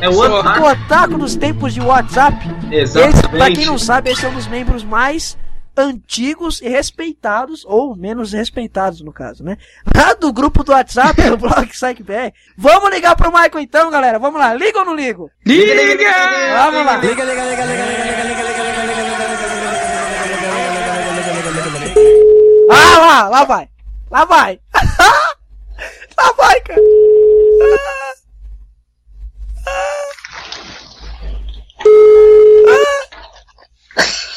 É o O Otaku. Otaku dos tempos de WhatsApp. Exatamente. Esse, pra quem não sabe, esse é um dos membros mais antigos e respeitados, ou menos respeitados no caso, né? Lá do grupo do WhatsApp, do blog PsychBR. Vamos ligar pro Michael então, galera. Vamos lá, liga ou não ligo? Liga, liga, liga, liga. Vamos lá. Liga, liga, liga, liga, liga, liga, liga, liga, Ah, lá, lá vai. Lá vai. lá vai, cara.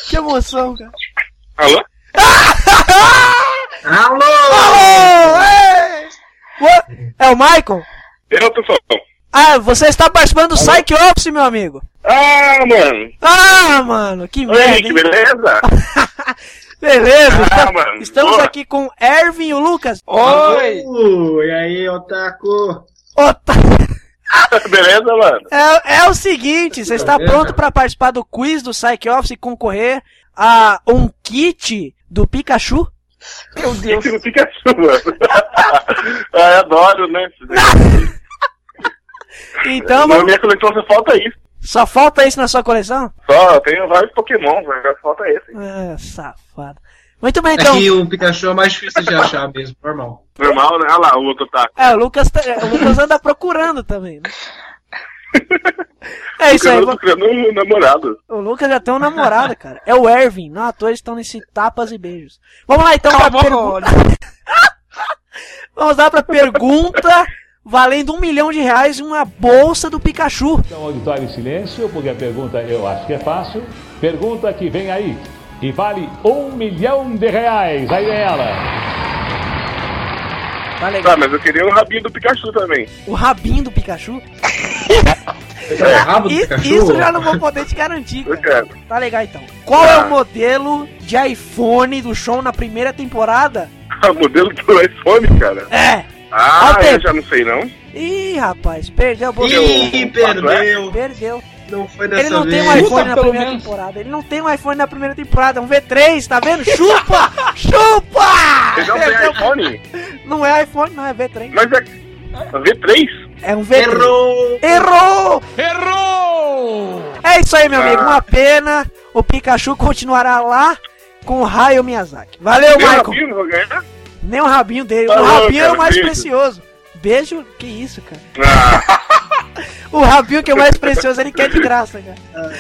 Que emoção, cara. Alô? Alô! Alô! Ei! Ô, É o Michael? Eu tô falando. Ah, você está participando do Psych Office, meu amigo. Ah, mano. Ah, mano, que Oi, merda, hein? beleza? Beleza, Ah, está- mano, estamos boa. aqui com Ervin e o Lucas. Oi! Oi, e aí, Otaku? Ota... Beleza, mano? É, é o seguinte, você está pronto para participar do quiz do Psych Office e concorrer a um kit do Pikachu? Meu Deus. Do Pikachu, mano. ah, eu adoro, né? Então Na minha coleção só falta isso. Só falta isso na sua coleção? Só, eu tenho vários Pokémon, mas só falta esse. É, safado. Muito bem, É então. que o Pikachu é mais difícil de achar mesmo, normal. Normal, né? Olha lá, o outro tá. É, o Lucas, tá- o Lucas anda procurando também, né? É isso aí, Eu tô criando um namorado. o Lucas já tem um namorado, cara. É o Ervin, não eles estão nesse tapas e beijos. Vamos lá então pra pergunta. Vamos lá pra pergunta valendo um milhão de reais e uma bolsa do Pikachu. Então, auditório em silêncio, porque a pergunta eu acho que é fácil. Pergunta que vem aí. E vale um milhão de reais. Aí vem ela. Tá legal. Tá, mas eu queria o rabinho do Pikachu também. O rabinho do Pikachu. É, rabo do Pikachu? Isso já não vou poder te garantir. Eu Cara. quero. Tá legal então. Qual é o modelo de iPhone do show na primeira temporada? O modelo do iPhone, cara. É. Ah, o eu já não sei não. Ih, rapaz, perdeu bolsa. Ih, perdeu. Perdeu. Não foi Ele dessa não tem vez. um iPhone Chuta, na primeira menos. temporada. Ele não tem um iPhone na primeira temporada. É um V3, tá vendo? Chupa! Chupa! Você não tem iPhone? Não é iPhone, não, é V3. Mas é V3? É um V3. Errou! Errou! Errou! É isso aí, meu Ah. amigo. Uma pena. O Pikachu continuará lá com o Raio Miyazaki. Valeu, Meu Michael. rabinho, não vou ganhar? Nem o rabinho dele. O rabinho é o cara, mais beijo. precioso. Beijo? Que isso, cara? Ah, O rabinho que é o mais precioso, ele quer de graça, cara.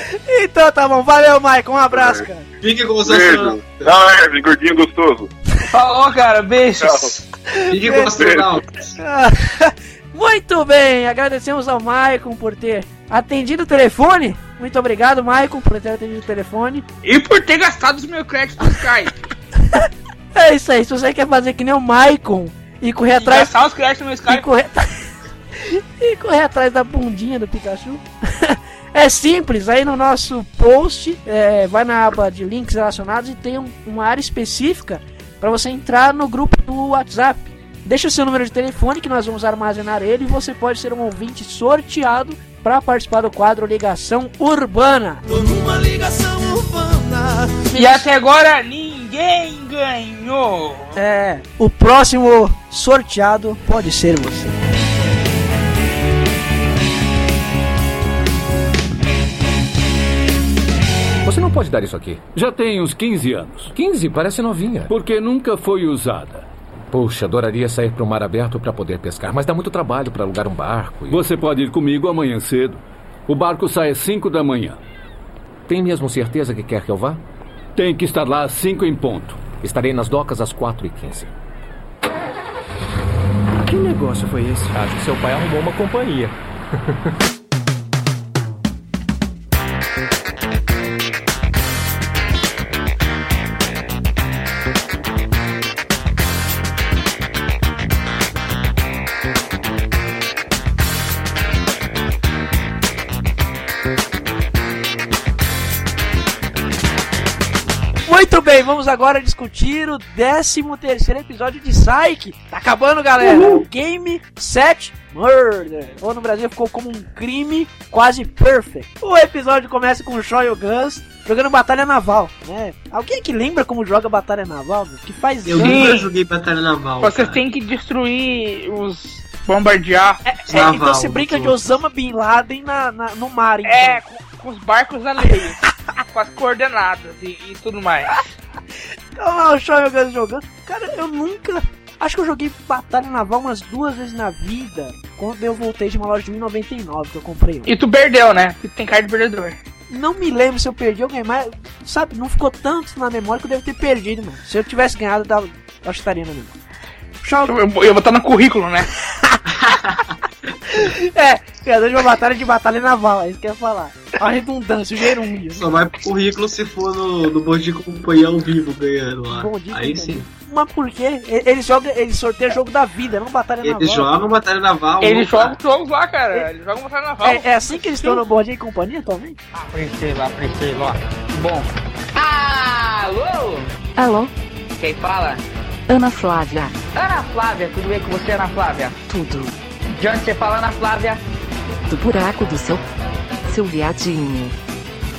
Então tá bom. Valeu, Michael. Um abraço, cara. Fique com o seu astronauta. beijo. Ah, é, gordinho gostoso. Falou, cara. Beijos. Fique com astronauta. Muito bem, agradecemos ao Maicon por ter atendido o telefone. Muito obrigado, Maicon, por ter atendido o telefone. E por ter gastado os meus créditos no Skype. É isso aí, se você quer fazer que nem o Maicon e correr E atrás. gastar os créditos no meu E Skype. correr, e correr atrás da bundinha do Pikachu. é simples, aí no nosso post, é, vai na aba de links relacionados e tem um- uma área específica para você entrar no grupo do WhatsApp. Deixa o seu número de telefone que nós vamos armazenar ele e você pode ser um ouvinte sorteado para participar do quadro Ligação Urbana. Tô numa ligação urbana. E até agora ninguém ganhou. É, o próximo sorteado pode ser você. Você não pode dar isso aqui. Já tem uns 15 anos. 15, parece novinha. Porque nunca foi usada. Puxa, adoraria sair para o mar aberto para poder pescar, mas dá muito trabalho para alugar um barco. E... Você pode ir comigo amanhã cedo. O barco sai às 5 da manhã. Tem mesmo certeza que quer que eu vá? Tem que estar lá às 5 em ponto. Estarei nas docas às 4 e 15 Que negócio foi esse? Acho que seu pai arrumou uma companhia. bem, vamos agora discutir o 13 terceiro episódio de Psyche. Tá acabando, galera. Game Set Murder. Ou no Brasil ficou como um crime quase perfect. O episódio começa com o Shaw e o Gus jogando Batalha Naval, né? Alguém que lembra como joga Batalha Naval? meu? Que faz Eu nunca joguei Batalha Naval. Você cara. tem que destruir os. bombardear. É, Naval, então você brinca de. Osama Bin Laden na, na- no mar, então. É, com, com os barcos alheios. com as coordenadas e, e tudo mais. Então lá o Shaw e o Gus jogando. Cara, eu nunca. Acho que eu joguei Batalha Naval umas duas vezes na vida. Quando eu voltei de uma loja de 1099 que eu comprei. E tu perdeu, né? Tu tem cara de perdedor. Não me lembro se eu perdi ou ganhei, mas, sabe, não ficou tanto na memória que eu devo ter perdido, mano. Se eu tivesse ganhado, eu, tava, eu acho que estaria na memória. Shaw- Eu, eu vou botar no currículo, né? É, criador de uma batalha de batalha naval, é isso que eu ia falar. A redundância, o gerúndio. Só vai pro currículo se for no, no Bom Dia Companhia ao vivo ganhando lá. Bom dia, Aí sim. Mas por quê? Eles jogam, eles sorteiam jogo da vida, não batalha naval. Eles jogam Batalha Naval. Eles opa. jogam jogos lá, cara. Eles jogam batalha naval. É, é assim que eles estão no Bom Dia e Companhia atualmente? Ah, Priscila, Priscila. Bom. Alô? Alô, Quem fala? Ana Flávia. Ana Flávia, tudo bem com você, Ana Flávia? Tudo. De onde você fala, Ana Flávia? Do buraco do seu. Seu viadinho.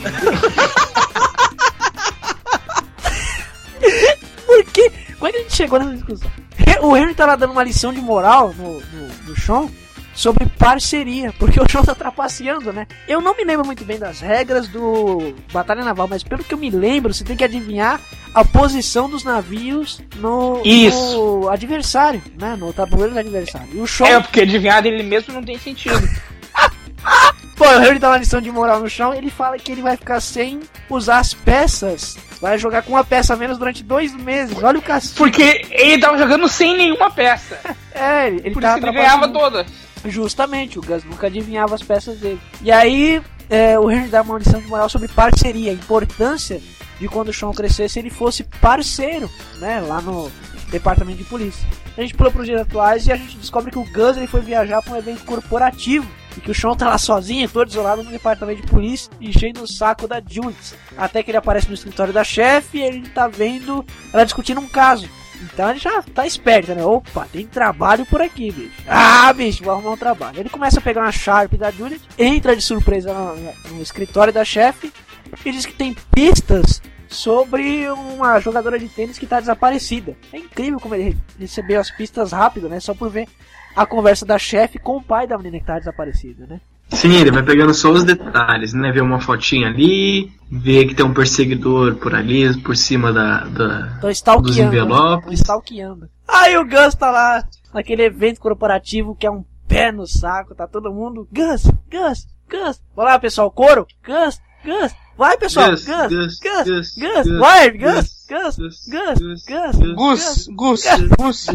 Por quê? Como é que a gente chegou nessa discussão? O Henry lá dando uma lição de moral no, no, no Sean sobre parceria, porque o Sean tá trapaceando, né? Eu não me lembro muito bem das regras do Batalha Naval, mas pelo que eu me lembro, você tem que adivinhar a posição dos navios no, Isso. no adversário, né? No tabuleiro do adversário. E o Sean É, porque adivinhar dele mesmo não tem sentido. Pô, o Harry dá uma lição de moral no chão ele fala que ele vai ficar sem usar as peças. Vai jogar com uma peça a menos durante dois meses. Olha o castigo. Porque ele tava jogando sem nenhuma peça. É, ele, ele Por isso que ele ganhava todas. Justamente, o Gus nunca adivinhava as peças dele. E aí, é, o Henry dá uma lição de moral sobre parceria, a importância de quando o Sean crescesse ele fosse parceiro, né, lá no departamento de polícia. A gente pula para os dias atuais e a gente descobre que o Gus ele foi viajar para um evento corporativo e que o Sean tá lá sozinho, todo isolado no departamento de polícia, enchendo o saco da Jules. Até que ele aparece no escritório da chefe e ele tá vendo ela discutindo um caso. Então ele já tá esperto, né? Opa, tem trabalho por aqui, bicho. Ah, bicho, vou arrumar um trabalho. Ele começa a pegar uma Sharp da Juliet, entra de surpresa no, no escritório da chefe e diz que tem pistas sobre uma jogadora de tênis que tá desaparecida. É incrível como ele recebeu as pistas rápido, né? Só por ver a conversa da chefe com o pai da menina que tá desaparecida, né? Sim, ele vai pegando só os detalhes, né? Vê uma fotinha ali, vê que tem um perseguidor por ali, por cima da, dos stalkeando. né? envelopes. Tô stalkeando. Aí o Gus tá lá naquele evento corporativo que é um pé no saco, tá todo mundo. Gus, Gus, Gus. Vai lá, pessoal, coro. Gus, Gus. Vai, pessoal. Gus, Gus, Gus, Gus, Gus. Gus, Vai, Gus, Gus, Gus, Gus, Gus,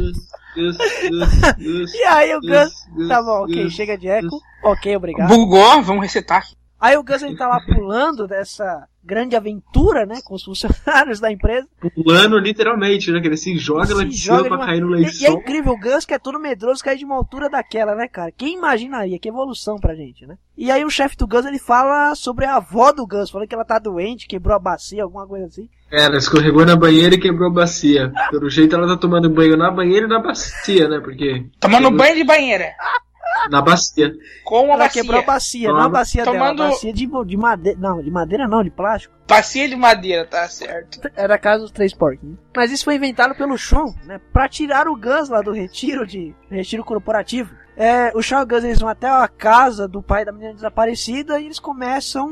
Gus, Gus, Gus. E aí o Gus. Tá bom, ok, chega de eco. Ok, obrigado. Bugou, vamos resetar. Aí o Gus ele tá lá pulando dessa grande aventura, né, com os funcionários da empresa. Pulando literalmente, né? Que ele se joga lá Se de cima joga pra uma- cair no E, e é lençol. incrível, o Gus, que é todo medroso, cair de uma altura daquela, né, cara? Quem imaginaria? Que evolução pra gente, né? E aí o chefe do Gus, ele fala sobre a avó do Gus, falando que ela tá doente, quebrou a bacia, alguma coisa assim. É, ela escorregou na banheira e quebrou a bacia. Pelo jeito ela tá tomando banho na banheira e na bacia, né? Porque. Tomando banho de banheira. Na bacia. Com uma ela bacia. quebrou a bacia, Toma. não a bacia Tomando- dela, a bacia de, de madeira, não, de madeira não, de plástico. Bacia de madeira, tá certo. Era a casa dos três porquinhos. Mas isso foi inventado pelo Sean, né? Pra tirar o Gus lá do retiro de retiro corporativo. É, o Sean e o Gus eles vão até a casa do pai da menina desaparecida e eles começam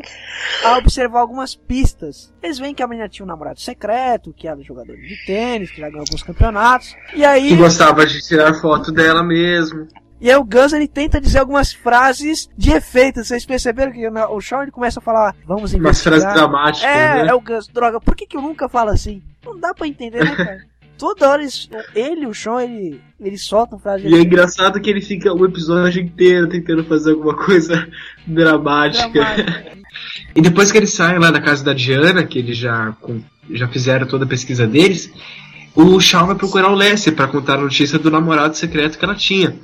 a observar algumas pistas. Eles veem que a menina tinha um namorado secreto, que era jogador de tênis, que já ganhou alguns campeonatos. E aí, Que gostava de tirar foto dela mesmo. E aí o Gus ele tenta dizer algumas frases de efeito. Vocês perceberam que o Sean ele começa a falar, vamos Umas investigar. frases dramáticas, É, né? é o Gus, droga, por que, que eu nunca falo assim? Não dá pra entender, né, cara? Toda hora eles, ele, o Sean, ele, eles soltam frases de E é efeito. engraçado que ele fica o episódio inteiro tentando fazer alguma coisa dramática. e depois que eles saem lá da casa da Diana, que eles já, já fizeram toda a pesquisa deles, o Shawn vai procurar o Leslie para contar a notícia do namorado secreto que ela tinha.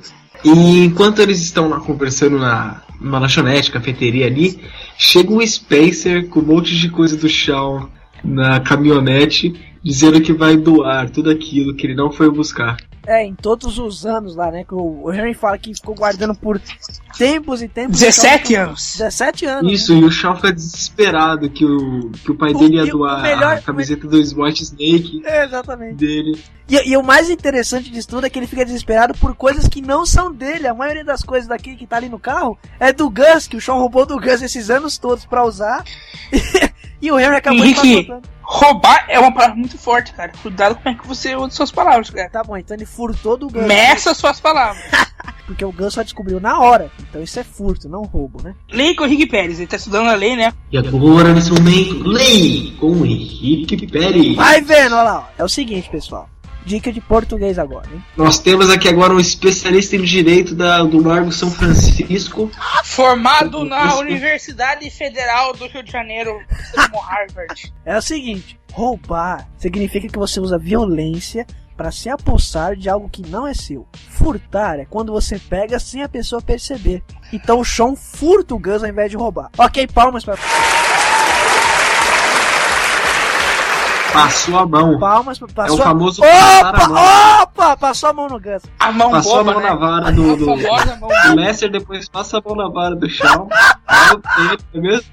E enquanto eles estão lá conversando na numa lanchonete, cafeteria ali, chega um Spacer com um monte de coisa do Shawn na caminhonete, dizendo que vai doar tudo aquilo que ele não foi buscar. É, em todos os anos lá, né? Que o, Henry fala que ficou guardando por tempos e tempos. 17 Então, anos. 17 anos. Isso, e o Shaw fica desesperado que o, que o pai O- dele ia doar melhor- a camiseta do White Snake É, exatamente. dele. E, e o mais interessante disso tudo é que ele fica desesperado por coisas que não são dele. A maioria das coisas daqui que tá ali no carro é do Gus, que o Sean roubou do Gus esses anos todos pra usar. e o Henry acabou de Henrique, passar. roubar é uma palavra muito forte, cara. Cuidado como é que você usa suas palavras, cara. Tá bom, então ele furtou do Gus. Meça suas palavras. Porque o Gus só descobriu na hora. Então isso é furto, não roubo, né? Lei com o Henrique Pérez, ele tá estudando a lei, né? E agora, nesse momento, Lei com o Henrique Pérez. Vai vendo, olha lá. É o seguinte, pessoal. Dica de português agora, hein? Nós temos aqui agora um especialista em direito da, do Largo São Francisco. Formado na Universidade Federal do Rio de Janeiro, como Harvard. É o seguinte: roubar significa que você usa violência para se apossar de algo que não é seu. Furtar é quando você pega sem a pessoa perceber. Então o Sean furta o Gus ao invés de roubar. Ok, palmas pra. Passou a mão. Palmas, passou É o famoso Opa, passar a mão. opa, passou a mão no Gus. A mão Passou boba, a mão né? na vara do, do, A do Lester, depois passa a mão na vara do Shawn. Aí o tempo, é mesmo?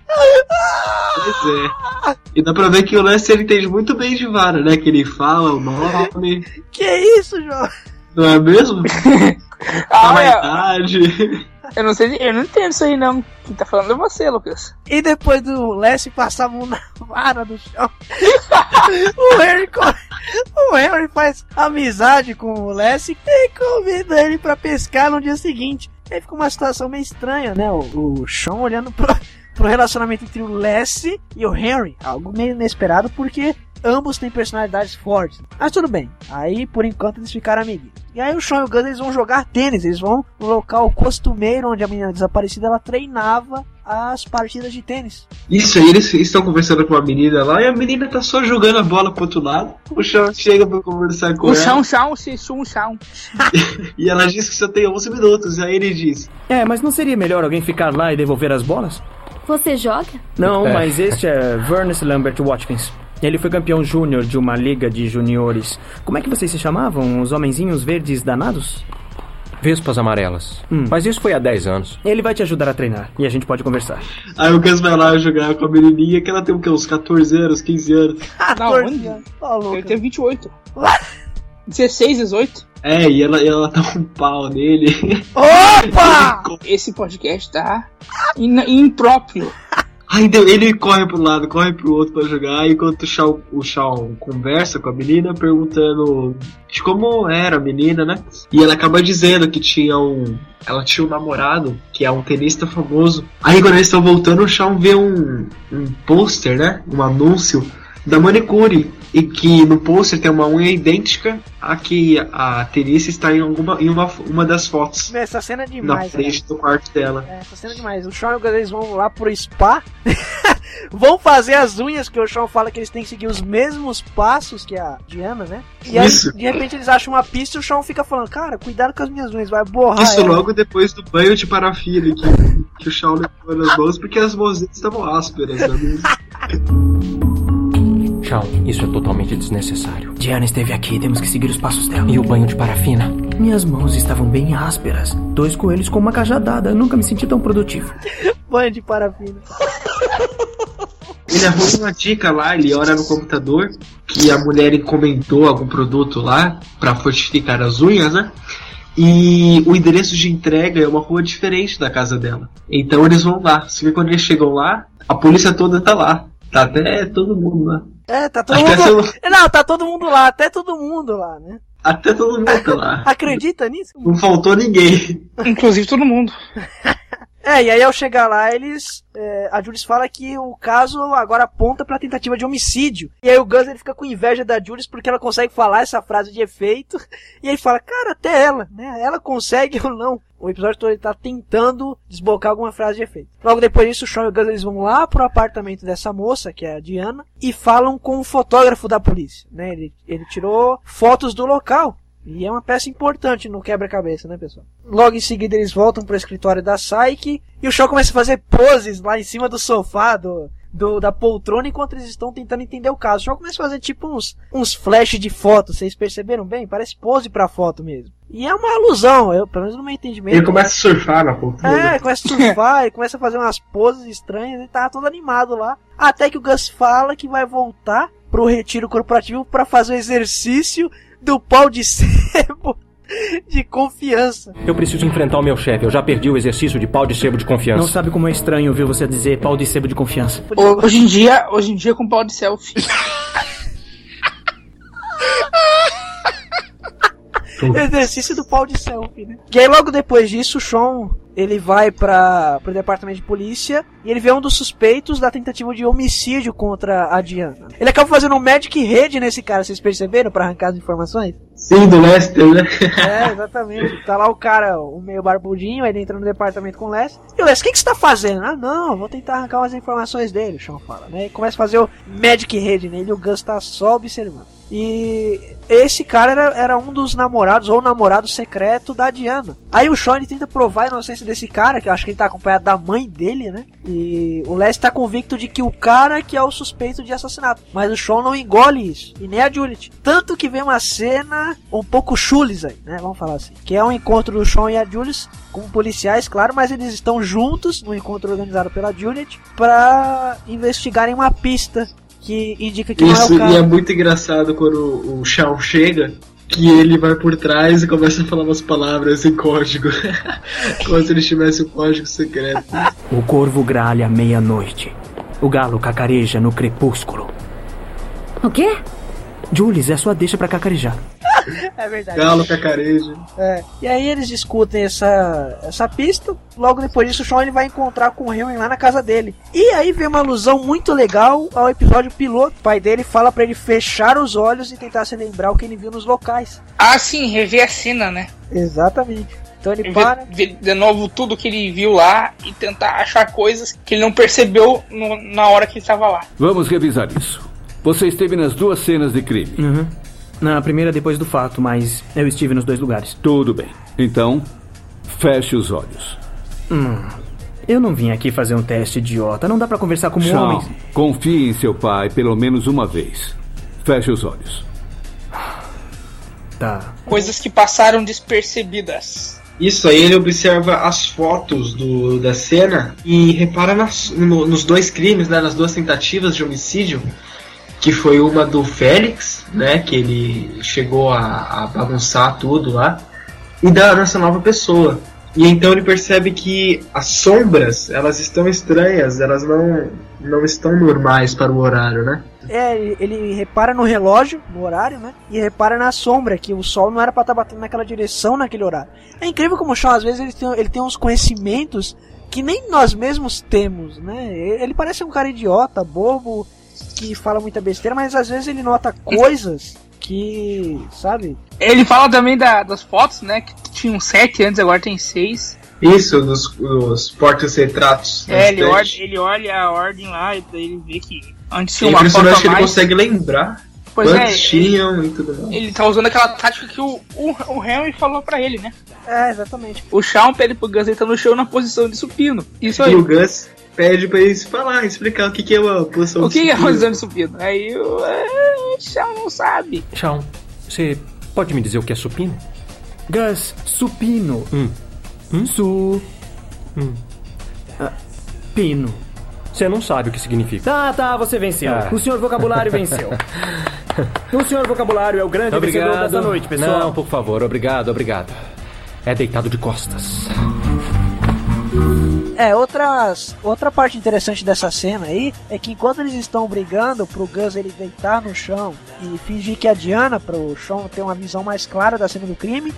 Pois é. E dá pra ver que o Lester ele entende muito bem de vara, né? Que ele fala o nome, Que isso, João? não é mesmo? Ah, Fala a é. idade. Eu não sei, eu não entendo isso aí não. Quem tá falando é você, Lucas. E depois do Lessie passar a mão na vara do chão, o Henry, o faz amizade com o Lessie e convida ele pra pescar no dia seguinte. Aí fica uma situação meio estranha, né? O, o Sean olhando pro, pro relacionamento entre o Lessie e o Henry. Algo meio inesperado porque ambos têm personalidades fortes. Mas tudo bem. Aí, por enquanto, eles ficaram amiguinhos. E aí o Sean e o Gus eles vão jogar tênis. Eles vão no local costumeiro onde a menina desaparecida ela treinava as partidas de tênis. Isso aí, eles estão conversando com uma menina lá e a menina tá só jogando a bola pro outro lado. O Shawn chega pra conversar com O ela chão, chão, se chum, chão. e ela diz que só tem 11 minutos. Aí ele diz: É, mas não seria melhor alguém ficar lá e devolver as bolas? Você joga? Não, É. mas este é Vernes Lambert Watkins. Ele foi campeão júnior de uma liga de juniores. Como é que vocês se chamavam? Os homenzinhos verdes danados? Vespas amarelas. Hum. Mas isso foi há 10 anos. Ele vai te ajudar a treinar e a gente pode conversar. Aí o Gus vai lá jogar com a menininha que ela tem o quê? Uns 14 anos, 15 anos. Não, onde? Eu tenho 28. 16, 18. É, e ela, ela dá um pau nele. Opa! Esse podcast tá in- impróprio. Aí ele corre pro lado, corre pro outro pra jogar, enquanto o Shawn, o Shawn conversa com a menina, perguntando de como era a menina, né? E ela acaba dizendo que tinha um. Ela tinha um namorado, que é um tenista famoso. Aí quando eles estão voltando, o Shawn vê um, um pôster, né? Um anúncio da manicure. E que no pôster tem uma unha idêntica a que a tenista está em, alguma, em uma, uma das fotos. Essa cena é Na demais, né? frente do quarto dela. É, essa cena é demais. O Sean e eles vão lá pro spa, vão fazer as unhas, que o Sean fala que eles têm que seguir os mesmos passos que a Diana, né? E aí, Isso. de repente, eles acham uma pista e o Sean fica falando, cara, cuidado com as minhas unhas, vai borrar. Isso ela." logo depois do banho de parafina que, que o Shawn levou nas mãos, porque as mãos estavam ásperas. Né? Isso é totalmente desnecessário. Diana esteve aqui, temos que seguir os passos dela. E o banho de parafina? Minhas mãos estavam bem ásperas. Dois coelhos com uma cajadada. Nunca me senti tão produtivo. Banho de parafina. Ele arruma uma dica lá, ele olha no computador que a mulher encomendou algum produto lá pra fortificar as unhas, né? E o endereço de entrega é uma rua diferente da casa dela. Então eles vão lá. Só que quando eles chegam lá, a polícia toda tá lá. Tá até todo mundo lá. É, tá todo mundo. essa Não, tá todo mundo lá, até todo mundo lá, né? Até todo mundo tá lá. Acredita nisso? Não faltou ninguém. Inclusive todo mundo. É, e aí ao chegar lá, eles. é, a Jules fala que o caso agora aponta pra tentativa de homicídio. E aí o Gus ele fica com inveja da Jules porque ela consegue falar essa frase de efeito. E ele fala, cara, até ela, né? Ela consegue ou não. O episódio todo ele tá tentando desbocar alguma frase de efeito. Logo depois disso, o Sean e o Gus eles vão lá pro apartamento dessa moça, que é a Diana, e falam com o fotógrafo da polícia, né? Ele, ele tirou fotos do local. E é uma peça importante no quebra-cabeça, né, pessoal? Logo em seguida eles voltam pro escritório da Psyche e o Shaw começa a fazer poses lá em cima do sofá do, do- da poltrona enquanto eles estão tentando entender o caso. O Shaw começa a fazer tipo uns, uns flash de foto, vocês perceberam bem? Parece pose pra foto mesmo. E é uma alusão, eu, pelo menos no meu entendimento. Ele começa a surfar na poltrona. É, começa a surfar, ele começa a fazer umas poses estranhas e tá todo animado lá. Até que o Gus fala que vai voltar pro retiro corporativo pra fazer o exercício do pau de sebo de confiança. Eu preciso enfrentar o meu chefe. Eu já perdi o exercício de pau de sebo de confiança. Não sabe como é estranho ouvir você dizer pau de sebo de confiança. Ho- Hoje em dia, hoje em dia com pau de selfie. Exercício do pau de selfie, né? E aí logo depois disso, o Sean, ele vai para pro departamento de polícia e ele vê um dos suspeitos da tentativa de homicídio contra a Diana. Ele acaba fazendo um magic head nesse cara, vocês perceberam, para arrancar as informações? Sim, do Lester, né? É, exatamente. Tá lá o cara, o meio barbudinho, aí ele entra no departamento com o Les. E o Les, o que, que você tá fazendo? Ah, não, vou tentar arrancar umas informações dele, o Sean fala, né? E começa a fazer o Magic Head nele e o Gus tá só observando. E esse cara era, era um dos namorados, ou namorado secreto da Diana. Aí o Sean tenta provar a inocência desse cara, que eu acho que ele tá acompanhado da mãe dele, né? E o Les tá convicto de que o cara que é o suspeito de assassinato. Mas o Sean não engole isso. E nem a Juliet. Tanto que vem uma cena um pouco chulis aí, né? Vamos falar assim. Que é um encontro do Sean e a Juliet com policiais, claro, mas eles estão juntos no encontro organizado pela Juliet para investigarem uma pista que indica que Isso, não é o cara. e é muito engraçado quando o, Shao chega, que ele vai por trás e começa a falar umas palavras em código. Como se ele tivesse um código secreto. O corvo gralha à meia-noite. O galo cacareja no crepúsculo. O quê? Jules, é sua deixa pra cacarejar. É verdade. Galo cacareja. É. E aí eles discutem essa, essa pista. Logo depois disso, o Sean ele vai encontrar com o Henry lá na casa dele. E aí vem uma alusão muito legal ao episódio piloto. O pai dele fala para ele fechar os olhos e tentar se lembrar o que ele viu nos locais. Ah, sim, rever a cena, né? Exatamente. Então ele para. ver de novo tudo que ele viu lá e tentar achar coisas que ele não percebeu no- na hora que ele estava lá. Vamos revisar isso. Você esteve nas duas cenas de crime. Uhum. Na primeira, depois do fato, mas eu estive nos dois lugares. Tudo bem. Então, feche os olhos. Hum. Eu não vim aqui fazer um teste idiota. Não dá pra conversar como Sean, homens. confie em seu pai pelo menos uma vez. Feche os olhos. Tá. Coisas que passaram despercebidas. Isso aí ele observa as fotos do, da cena e repara nas- no- nos dois crimes, né, nas duas tentativas de homicídio, que foi uma do Félix, né, que ele chegou a, a bagunçar tudo lá, e da nossa nova pessoa. E então ele percebe que as sombras, elas estão estranhas, elas não, não estão normais para o horário, né? É, ele, repara no relógio, no horário, né? E repara na sombra, que o sol não era pra estar batendo naquela direção naquele horário. É incrível como o Sean, às vezes, ele tem, ele tem uns conhecimentos que nem nós mesmos temos, né? Ele parece um cara idiota, bobo, que fala muita besteira, mas às vezes ele nota coisas que, sabe? Ele fala também da- das fotos, né? Que tinham sete antes, agora tem seis. Isso, dos, dos portas-retratos. É, ele olha, ele olha a ordem lá e daí ele vê que antes tinha uma foto impressionante a que ele mais. consegue lembrar Pois quantos é, tinham e tudo mais. Ele tá usando aquela tática que o, o, o Henry falou pra ele, né? É, exatamente. O Shawn pede pro Gus entrar no chão na posição de supino. Isso aí. E o Gus pede pra eles falar, explicar o que, que é uma posição O que é a supino. posição de supino? Aí o, é, o Shawn não sabe. Shawn, você pode me dizer o que é supino? Gus, supino. Hum. Su. Hum. Ah, pino. Você não sabe o que significa. Tá, tá, você venceu. Ah. O senhor vocabulário venceu. o senhor vocabulário é o grande vencedor dessa noite, pessoal. Não, por favor, obrigado, obrigado. É deitado de costas. É, outras, outra parte interessante dessa cena aí é que enquanto eles estão brigando pro Gus ele deitar no chão e fingir que é a Diana pro Sean ter uma visão mais clara da cena do crime,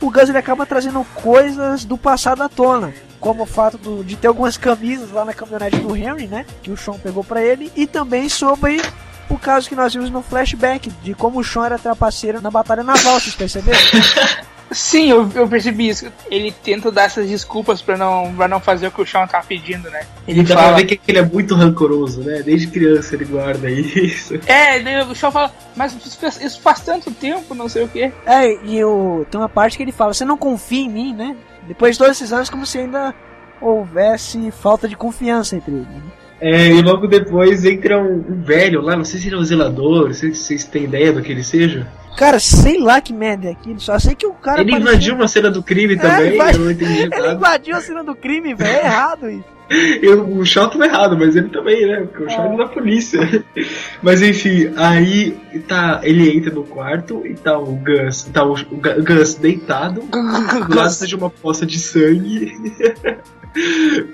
o Gus ele acaba trazendo coisas do passado à tona, como o fato do- de ter algumas camisas lá na caminhonete do Henry, né, que o Sean pegou pra ele, e também sobre o caso que nós vimos no flashback de como o Sean era trapaceiro na batalha naval, vocês perceberam? Sim, eu, eu percebi isso. Ele tenta dar essas desculpas pra não, pra não fazer o que o Shawn tá pedindo, né? Ele dá pra ver que ele é muito rancoroso, né? Desde criança ele guarda isso. É, daí o Shawn fala, mas isso faz, tanto tempo, não sei o quê. É, e o, tem uma parte que ele fala: Você não confia em mim, né? Depois de todos esses anos, como se ainda houvesse falta de confiança entre eles. Né? É, e logo depois entra um, um velho lá, não sei se ele é um zelador, não sei se vocês têm ideia do que ele seja. Cara, sei lá que merda é aquilo, só sei que o cara. ele parecia- invadiu uma cena do crime É, também, invadi- eu não entendi Ele nada. invadiu a cena do crime, velho. É errado isso. Eu, o Shaw tava errado, mas ele também, né? Porque o Shaw é da polícia. Mas enfim, aí tá, ele entra no quarto e tá o Gus, tá o, o Gu- Gus deitado, do lado de uma poça de sangue,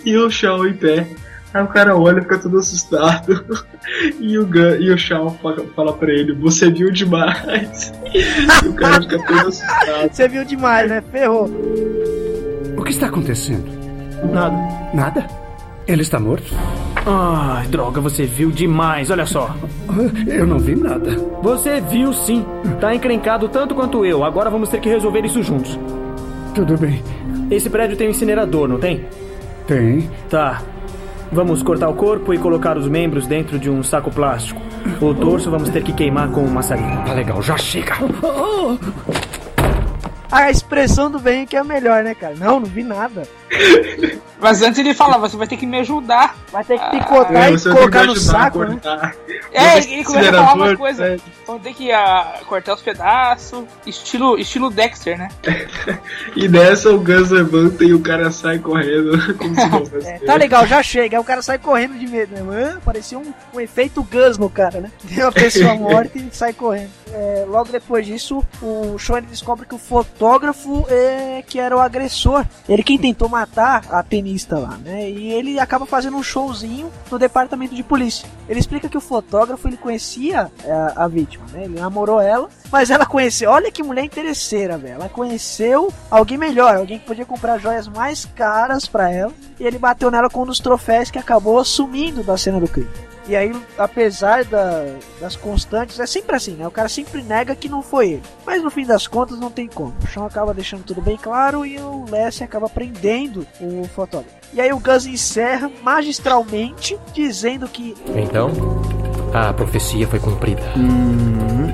e o Shaw em pé. Aí o cara olha, fica todo assustado. E o, Gus, e o Shaw fala, fala pra ele, você viu demais. E o cara fica todo assustado. Você viu demais, né? Ferrou. O que está acontecendo? Nada. Nada? Ele está morto? Ai, droga, você viu demais, olha só. Eu não vi nada. Você viu sim. Tá encrencado tanto quanto eu. Agora vamos ter que resolver isso juntos. Tudo bem. Esse prédio tem um incinerador, não tem? Tem. Tá. Vamos cortar o corpo e colocar os membros dentro de um saco plástico. O torso vamos ter que queimar com uma salinha. Tá legal, já chega. A expressão do bem que é a melhor, né, cara? Não, não vi nada. Mas antes ele falava, você vai ter que me ajudar. Vai ter que picotar É, e ter colocar no saco, né? É, ele começa a falar umas coisas. é. Então tem que ah, cortar os pedaços. Estilo, estilo Dexter, né? E nessa o Gus levanta e o cara sai correndo como se não fosse. É, tá legal, já chega. Aí o cara sai correndo de medo, né? Ah, parecia um, um efeito Gus no cara, né? Tem uma pessoa morta e sai correndo. É, logo depois disso, o Sean descobre que o fotógrafo é que era o agressor. Ele quem tentou matar a tenista lá, né? E ele acaba fazendo um showzinho no departamento de polícia. Ele explica que o fotógrafo ele conhecia é, a, a vítima, né? Ele namorou ela, mas ela conheceu. Olha que mulher interesseira, velho. Ela conheceu alguém melhor, alguém que podia comprar joias mais caras pra ela. E ele bateu nela com um dos troféus que acabou sumindo da cena do crime. E aí, apesar da- das constantes, é sempre assim, né? O cara sempre nega que não foi ele. Mas no fim das contas não tem como. O Sean acaba deixando tudo bem claro e o Leslie acaba prendendo o fotógrafo. E aí o Gus encerra magistralmente dizendo que Então, a profecia foi cumprida. Hum.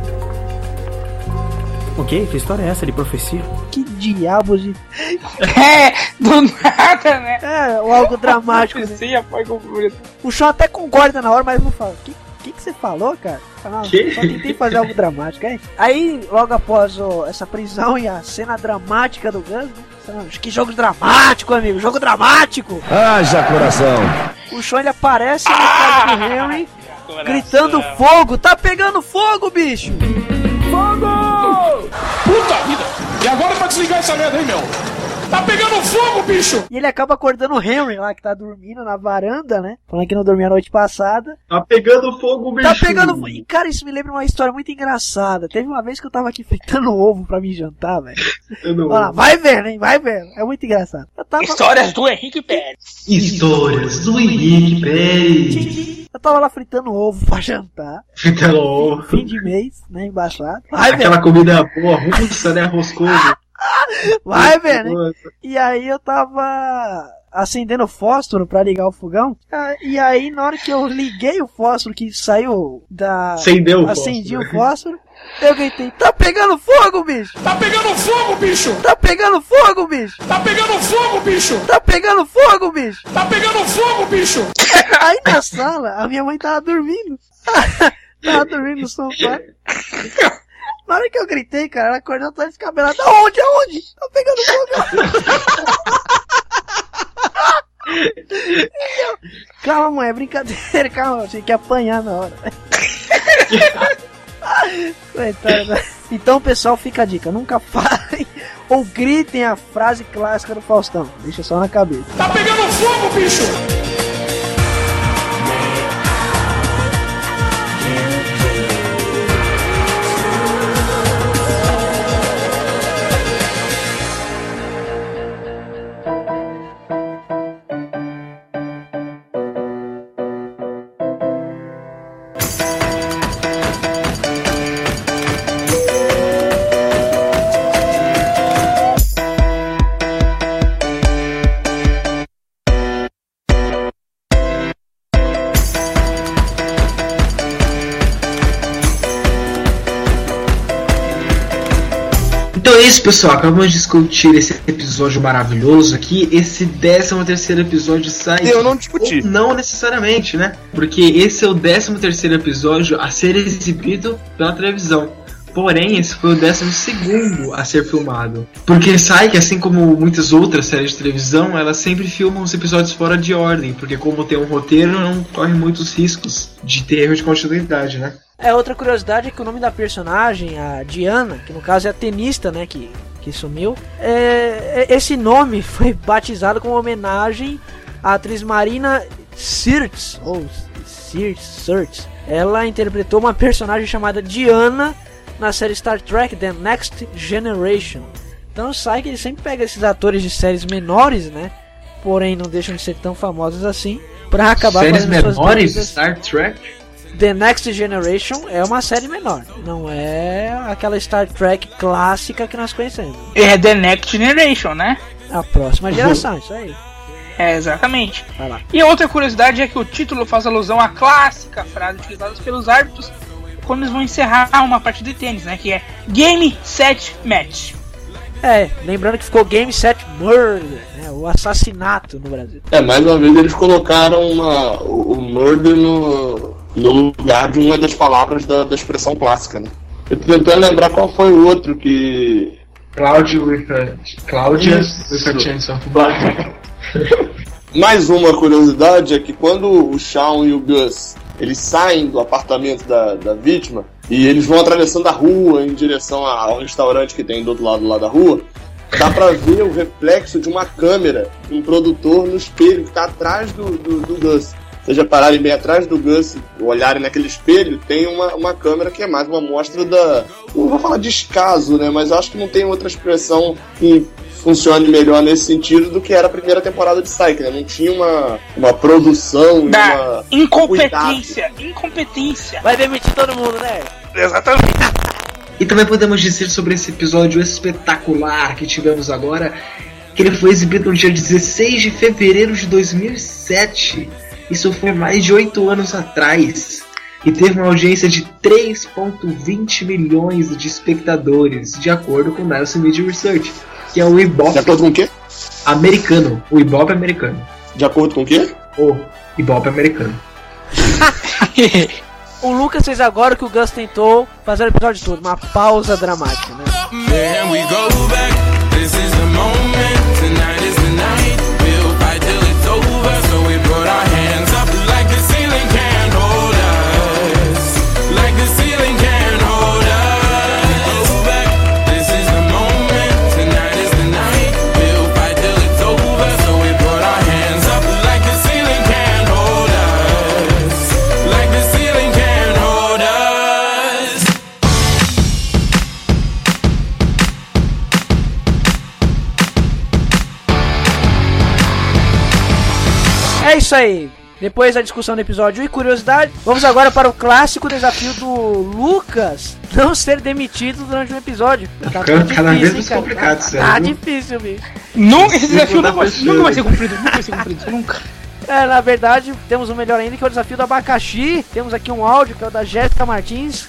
O quê? Que história é essa de profecia? que diabos de. É, do nada, né? É, ou algo dramático. né? Sim, foi cumprido. O Sean até concorda na hora, mas não fala. O que, que, que você falou, cara? Que? só tentei fazer algo dramático, é? Aí, logo após essa prisão e a cena dramática do Gus, né? Que jogo dramático, amigo! Jogo dramático! Haja coração. O Sean ele aparece na casa do Henry gritando fogo! Tá pegando fogo, bicho! Fogo! Puta vida! E agora pra desligar essa merda aí, meu? Tá pegando fogo, bicho! E ele acaba acordando o Henry lá, que tá dormindo na varanda, né? Falando que não dormia a noite passada. Tá pegando fogo, bicho. Tá pegando fogo. E, cara, isso me lembra uma história muito engraçada. Teve uma vez que eu tava aqui fritando ovo pra me jantar, velho. Eu não- Olha lá, vai vendo, hein? Vai vendo. É muito engraçado. Eu tava... Histórias do Henrique Pérez. Histórias do Henrique Pérez. Eu tava lá fritando ovo pra jantar. Fritando ovo. Fim de mês, né? Embaixado. Vai Aquela vendo. comida boa, russa, né? Roscoso. Vai vendo, hein? E aí eu tava acendendo fósforo pra ligar o fogão. Ah, E aí, na hora que eu liguei o fósforo que saiu da. Acendeu o Acendi fósforo. o fósforo. Eu gritei, tá pegando fogo, bicho! Tá pegando fogo, bicho! Tá pegando fogo, bicho! Tá pegando fogo, bicho! Tá pegando fogo, bicho! Tá pegando fogo, bicho! Aí na sala, a minha mãe tava dormindo. tava dormindo no sofá. Na hora que eu gritei, cara, ela acordou toda descabelada. Aonde? Aonde? Tá pegando fogo. Eu, calma, mãe, é brincadeira, calma, tinha que apanhar na hora. Então, pessoal, fica a dica: nunca falem ou gritem a frase clássica do Faustão. Deixa só na cabeça. Tá pegando fogo, bicho! Isso, pessoal. Acabamos de discutir esse episódio maravilhoso aqui. Esse 13 terceiro episódio sai. Eu não discuti. Não necessariamente, né? Porque esse é o 13 terceiro episódio a ser exibido pela televisão. Porém, esse foi o 12 segundo a ser filmado. Porque sai que, assim como muitas outras séries de televisão, elas sempre filmam os episódios fora de ordem. Porque, como tem um roteiro, não corre muitos riscos de ter erro de continuidade, né? É, outra curiosidade é que o nome da personagem, a Diana, que no caso é a tenista, né, que, que sumiu, é, é- esse nome foi batizado como homenagem à atriz Marina Sirtis, ou Sirtis, Sirtis. Ela interpretou uma personagem chamada Diana na série Star Trek The Next Generation. Então sai que ele sempre pega esses atores de séries menores, né, porém não deixam de ser tão famosos assim, pra acabar Séries menores? Star Trek? The Next Generation é uma série menor, não é aquela Star Trek clássica que nós conhecemos. É The Next Generation, né? A próxima geração, isso aí. É, exatamente. E a outra curiosidade é que o título faz alusão à clássica frase utilizada pelos árbitros quando eles vão encerrar uma partida de tênis, né? Que é Game Set Match. É, lembrando que ficou Game Set Murder, né? O assassinato no Brasil. É, mais uma vez eles colocaram uma, o, o murder no, no lugar de uma das palavras da, da expressão clássica, né? Eu tô tentando lembrar qual foi o outro que. Chance of blood. Mais uma curiosidade é que quando o Shawn e o Gus eles saem do apartamento da, da vítima e eles vão atravessando a rua em direção ao restaurante que tem do outro lado lá da rua, dá pra ver o reflexo de uma câmera, um produtor no espelho que tá atrás do, do, do Gus. Seja pararem bem atrás do Gus, olharem naquele espelho, tem uma, uma câmera que é mais uma amostra da. Não vou falar descaso, né? Mas acho que não tem outra expressão que funcione melhor nesse sentido do que era a primeira temporada de Psyche, né? Não tinha uma, uma produção, Da uma incompetência, incompetência. Vai demitir todo mundo, né? Exatamente. E também podemos dizer sobre esse episódio espetacular que tivemos agora, que ele foi exibido no dia 16 de fevereiro de 2007. Isso foi mais de 8 anos atrás. E teve uma audiência de 3.20 milhões de espectadores, de acordo com o Nielsen Media Research, que é o Ibope De acordo com o quê? americano. O Ibope americano. De acordo com o quê? O Ibope americano. O Lucas fez agora o que o Gus tentou fazer o episódio todo, uma pausa dramática, né? We go back. Isso aí. Depois da discussão do episódio e curiosidade, vamos agora para o clássico desafio do Lucas não ser demitido durante um episódio. Tá Cada- cada vez mais complicado, tá, sério, Tá viu? difícil, bicho. Nunca, esse desafio nunca, nunca vai ser cumprido, nunca vai ser cumprido, nunca. É, na verdade, temos um melhor ainda que é o desafio do abacaxi. Temos aqui um áudio que é o da Jéssica Martins,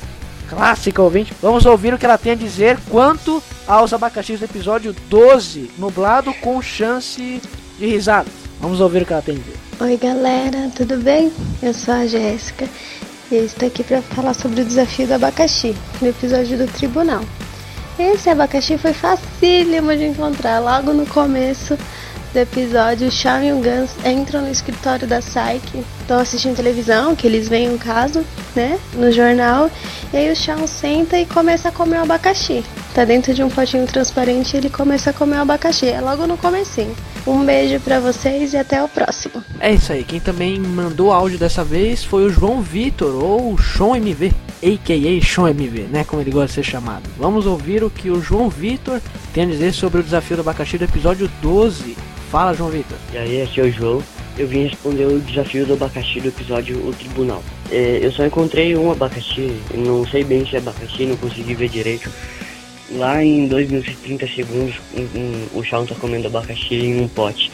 clássica ouvinte. Vamos ouvir o que ela tem a dizer quanto aos abacaxis do episódio 12, nublado com chance de risada. Vamos ouvir o que ela tem a dizer. Oi galera, tudo bem? Eu sou a Jéssica e eu estou aqui para falar sobre o desafio do abacaxi, no episódio do tribunal. Esse abacaxi foi facílimo de encontrar. Logo no começo do episódio, o Shawn e o Gans entram no escritório da Psyche, estão assistindo televisão, que eles veem um caso, né, no jornal, e aí o Shawn senta e começa a comer o abacaxi. Tá dentro de um potinho transparente e ele começa a comer o abacaxi. É logo no comecinho. Um beijo pra vocês e até o próximo. É isso aí, quem também mandou áudio dessa vez foi o João Vitor, ou Sean MV, a.k.a. Sean MV, né, como ele gosta de ser chamado. Vamos ouvir o que o João Vitor tem a dizer sobre o desafio do abacaxi do episódio 12. Fala, João Vitor. E aí, aqui é o João. Eu vim responder o desafio do abacaxi do episódio O Tribunal. É, eu só encontrei um abacaxi, não sei bem se é abacaxi, não consegui ver direito. Lá em 2 minutos e 30 segundos, um- um- o Shawn tá comendo abacaxi em um pote.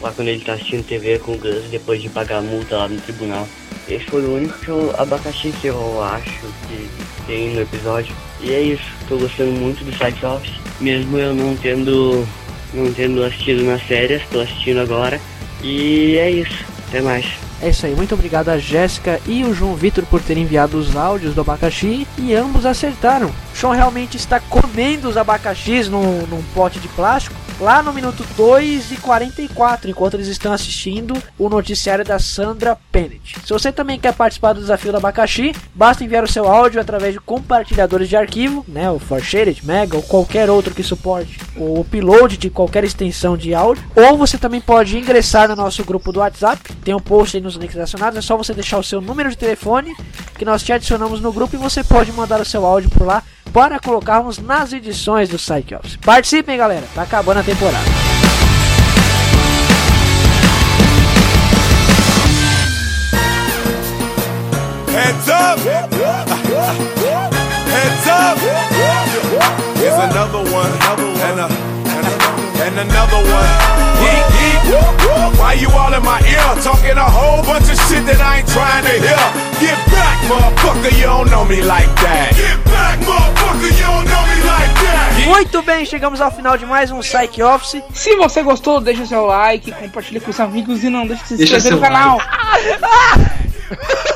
Lá quando ele tá assistindo TV com o Gus, depois de pagar a multa lá no tribunal. Esse foi o único que eu, abacaxi que eu acho que tem no episódio. E é isso, tô gostando muito do Side Office, mesmo eu não tendo, não tendo assistido nas férias, tô assistindo agora. E é isso, até mais. É isso aí, muito obrigado a Jéssica e o João Vitor por terem enviado os áudios do abacaxi e ambos acertaram. O Sean realmente está comendo os abacaxis num, num pote de plástico lá no minuto 2 e 44, enquanto eles estão assistindo o noticiário da Sandra Pennett. Se você também quer participar do desafio do abacaxi, basta enviar o seu áudio através de compartilhadores de arquivo, né, o Forshared, Mega ou qualquer outro que suporte o upload de qualquer extensão de áudio, ou você também pode ingressar no nosso grupo do WhatsApp, tem um post aí nos links relacionados, é só você deixar o seu número de telefone que nós te adicionamos no grupo e você pode mandar o seu áudio por lá para colocarmos nas edições do Psych Office. Participem, galera, tá acabando a temporada. Heads up! Heads up! Here's another one, and, a, and another one. Yeet, yeet. Why you all in my ear talking a whole bunch of shit that I ain't trying to hear? Get back, motherfucker, you don't know me like that. Get back, motherfucker, like. Muito bem, chegamos ao final de mais um Psych Office. Se você gostou, deixa seu like, compartilha com os amigos e não deixe de se inscrever no canal.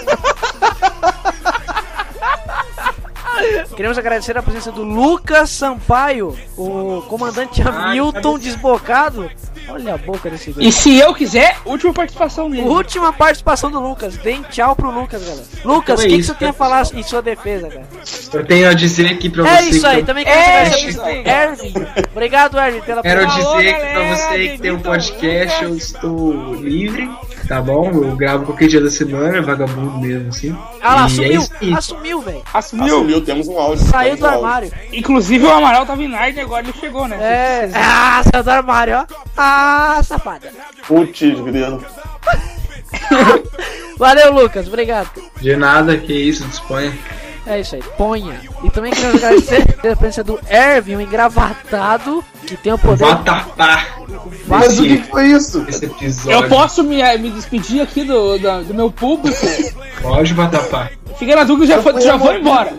Queremos agradecer a presença do Lucas Sampaio, o comandante Hamilton desbocado. Olha a boca desse E se eu quiser, última participação dele. Última participação do Lucas. Deem tchau pro Lucas, galera. Lucas, o Então é que, que isso, você tem a falar em sua defesa, cara? Eu tenho a dizer aqui pra É você. isso que aí, eu- também quero É agradecer isso aí. Ervin. Obrigado, Ervin, pela Quero dizer que pra galera, você que tem um podcast, eu estou livre, tá bom? Eu gravo qualquer dia da semana, vagabundo mesmo, assim. Ah lá, E é assumiu, assumiu, velho. Assumiu. Assumiu, temos um áudio. Saiu do um áudio. armário. Inclusive o Amaral tava em e agora ele chegou, né? É, ah, saiu do armário, ó. Ah, safada. Putz, grilo. Valeu, Lucas, obrigado. De nada, que isso, disponha. É isso aí, ponha. E também queremos agradecer a presença do Ervin, um engravatado que tem o poder. Vatapá. Mas o que foi isso? Esse episódio. Eu posso me, me despedir aqui do, da- do meu público? Pode. Fica na dúvida, já, foi, já vou embora.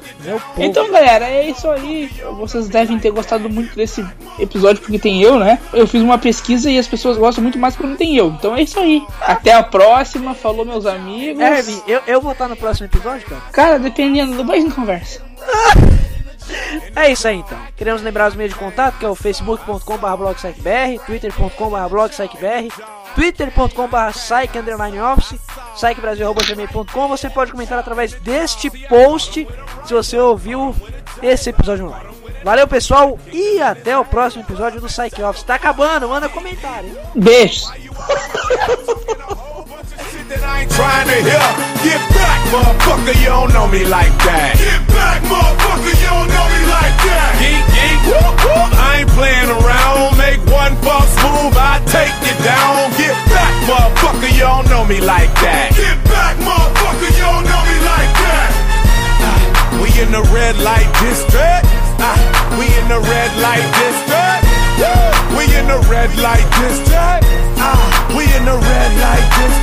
Então, galera, é isso aí. Vocês devem ter gostado muito desse episódio porque tem eu, né? Eu fiz uma pesquisa e as pessoas gostam muito mais quando tem eu. Então é isso aí. Até a próxima. Falou, meus amigos. Ervin, eu, eu vou estar no próximo episódio, cara? Cara, dependendo do mais conversa. É isso aí então. Queremos lembrar os meios de contato, que é o facebook.com.br blogspecbr, twitter.com.br blogspecbr, twitter.com.br psych underline office, psychbrasil.gmail.com. Você pode comentar através deste post se você ouviu esse episódio online. Valeu, pessoal, e até o próximo episódio do Psych Office. Tá acabando, manda comentário. hein? That I ain't trying to hear. Get back, motherfucker, you don't know me like that. Get back, motherfucker, you don't know me like that. Geek, geek, whoop, whoop. I ain't playing around. Make one false move, I take you down. Get back, motherfucker, you don't know me like that. Get back, motherfucker, you don't know me like that. Ah, we in the red light district. Ah, we in the red light district. Woo! We in the red light district. Ah, we in the red light district.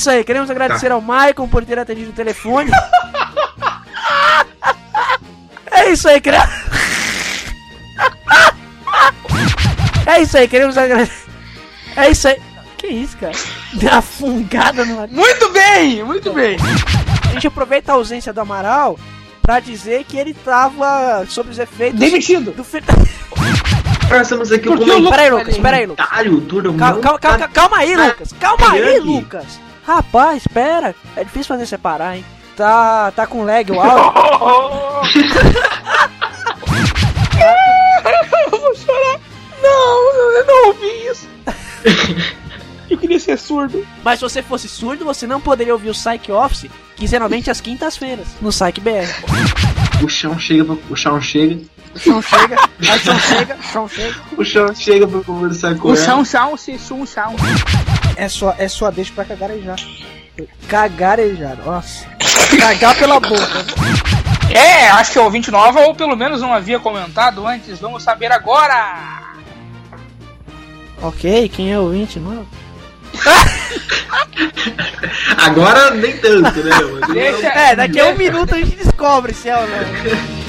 Isso aí, queremos agradecer ao Maicon por ter atendido o telefone. é isso aí, queremos. é isso aí, queremos agradecer. É isso aí. Que isso, cara? Deu uma fungada no Muito bem, muito bem. A gente aproveita a ausência do Amaral pra dizer que ele tava sob os efeitos. Demitido. Do fe... Nós estamos aqui Porque o Lu- Pera aí, Lucas, pera aí, Lucas. comentário do Calma, meu calma, calma, calma aí, Lucas. Calma aí. Lucas. Rapaz, espera. É difícil fazer separar, hein? Tá, tá com lag o áudio. eu vou chorar. Não, eu não ouvi isso. Eu queria ser surdo. Mas se você fosse surdo, você não poderia ouvir o Psych Office quinzenalmente às quintas-feiras, no Psych BR. O chão chega, pra- o chão chega, O chão chega, aí o chão chega, o chão chega. o chão chega pra conversar com O ela. chão, chão, se chum, chão. É só, é só deixa pra cagarejar. Cagarejar, nossa. Cagar pela boca. É, acho que é ouvinte nova ou pelo menos não havia comentado antes. Vamos saber agora. Ok, quem é o ouvinte novo? Agora nem tanto, né? Deixa- É, daqui a um minuto a gente descobre se é ou não.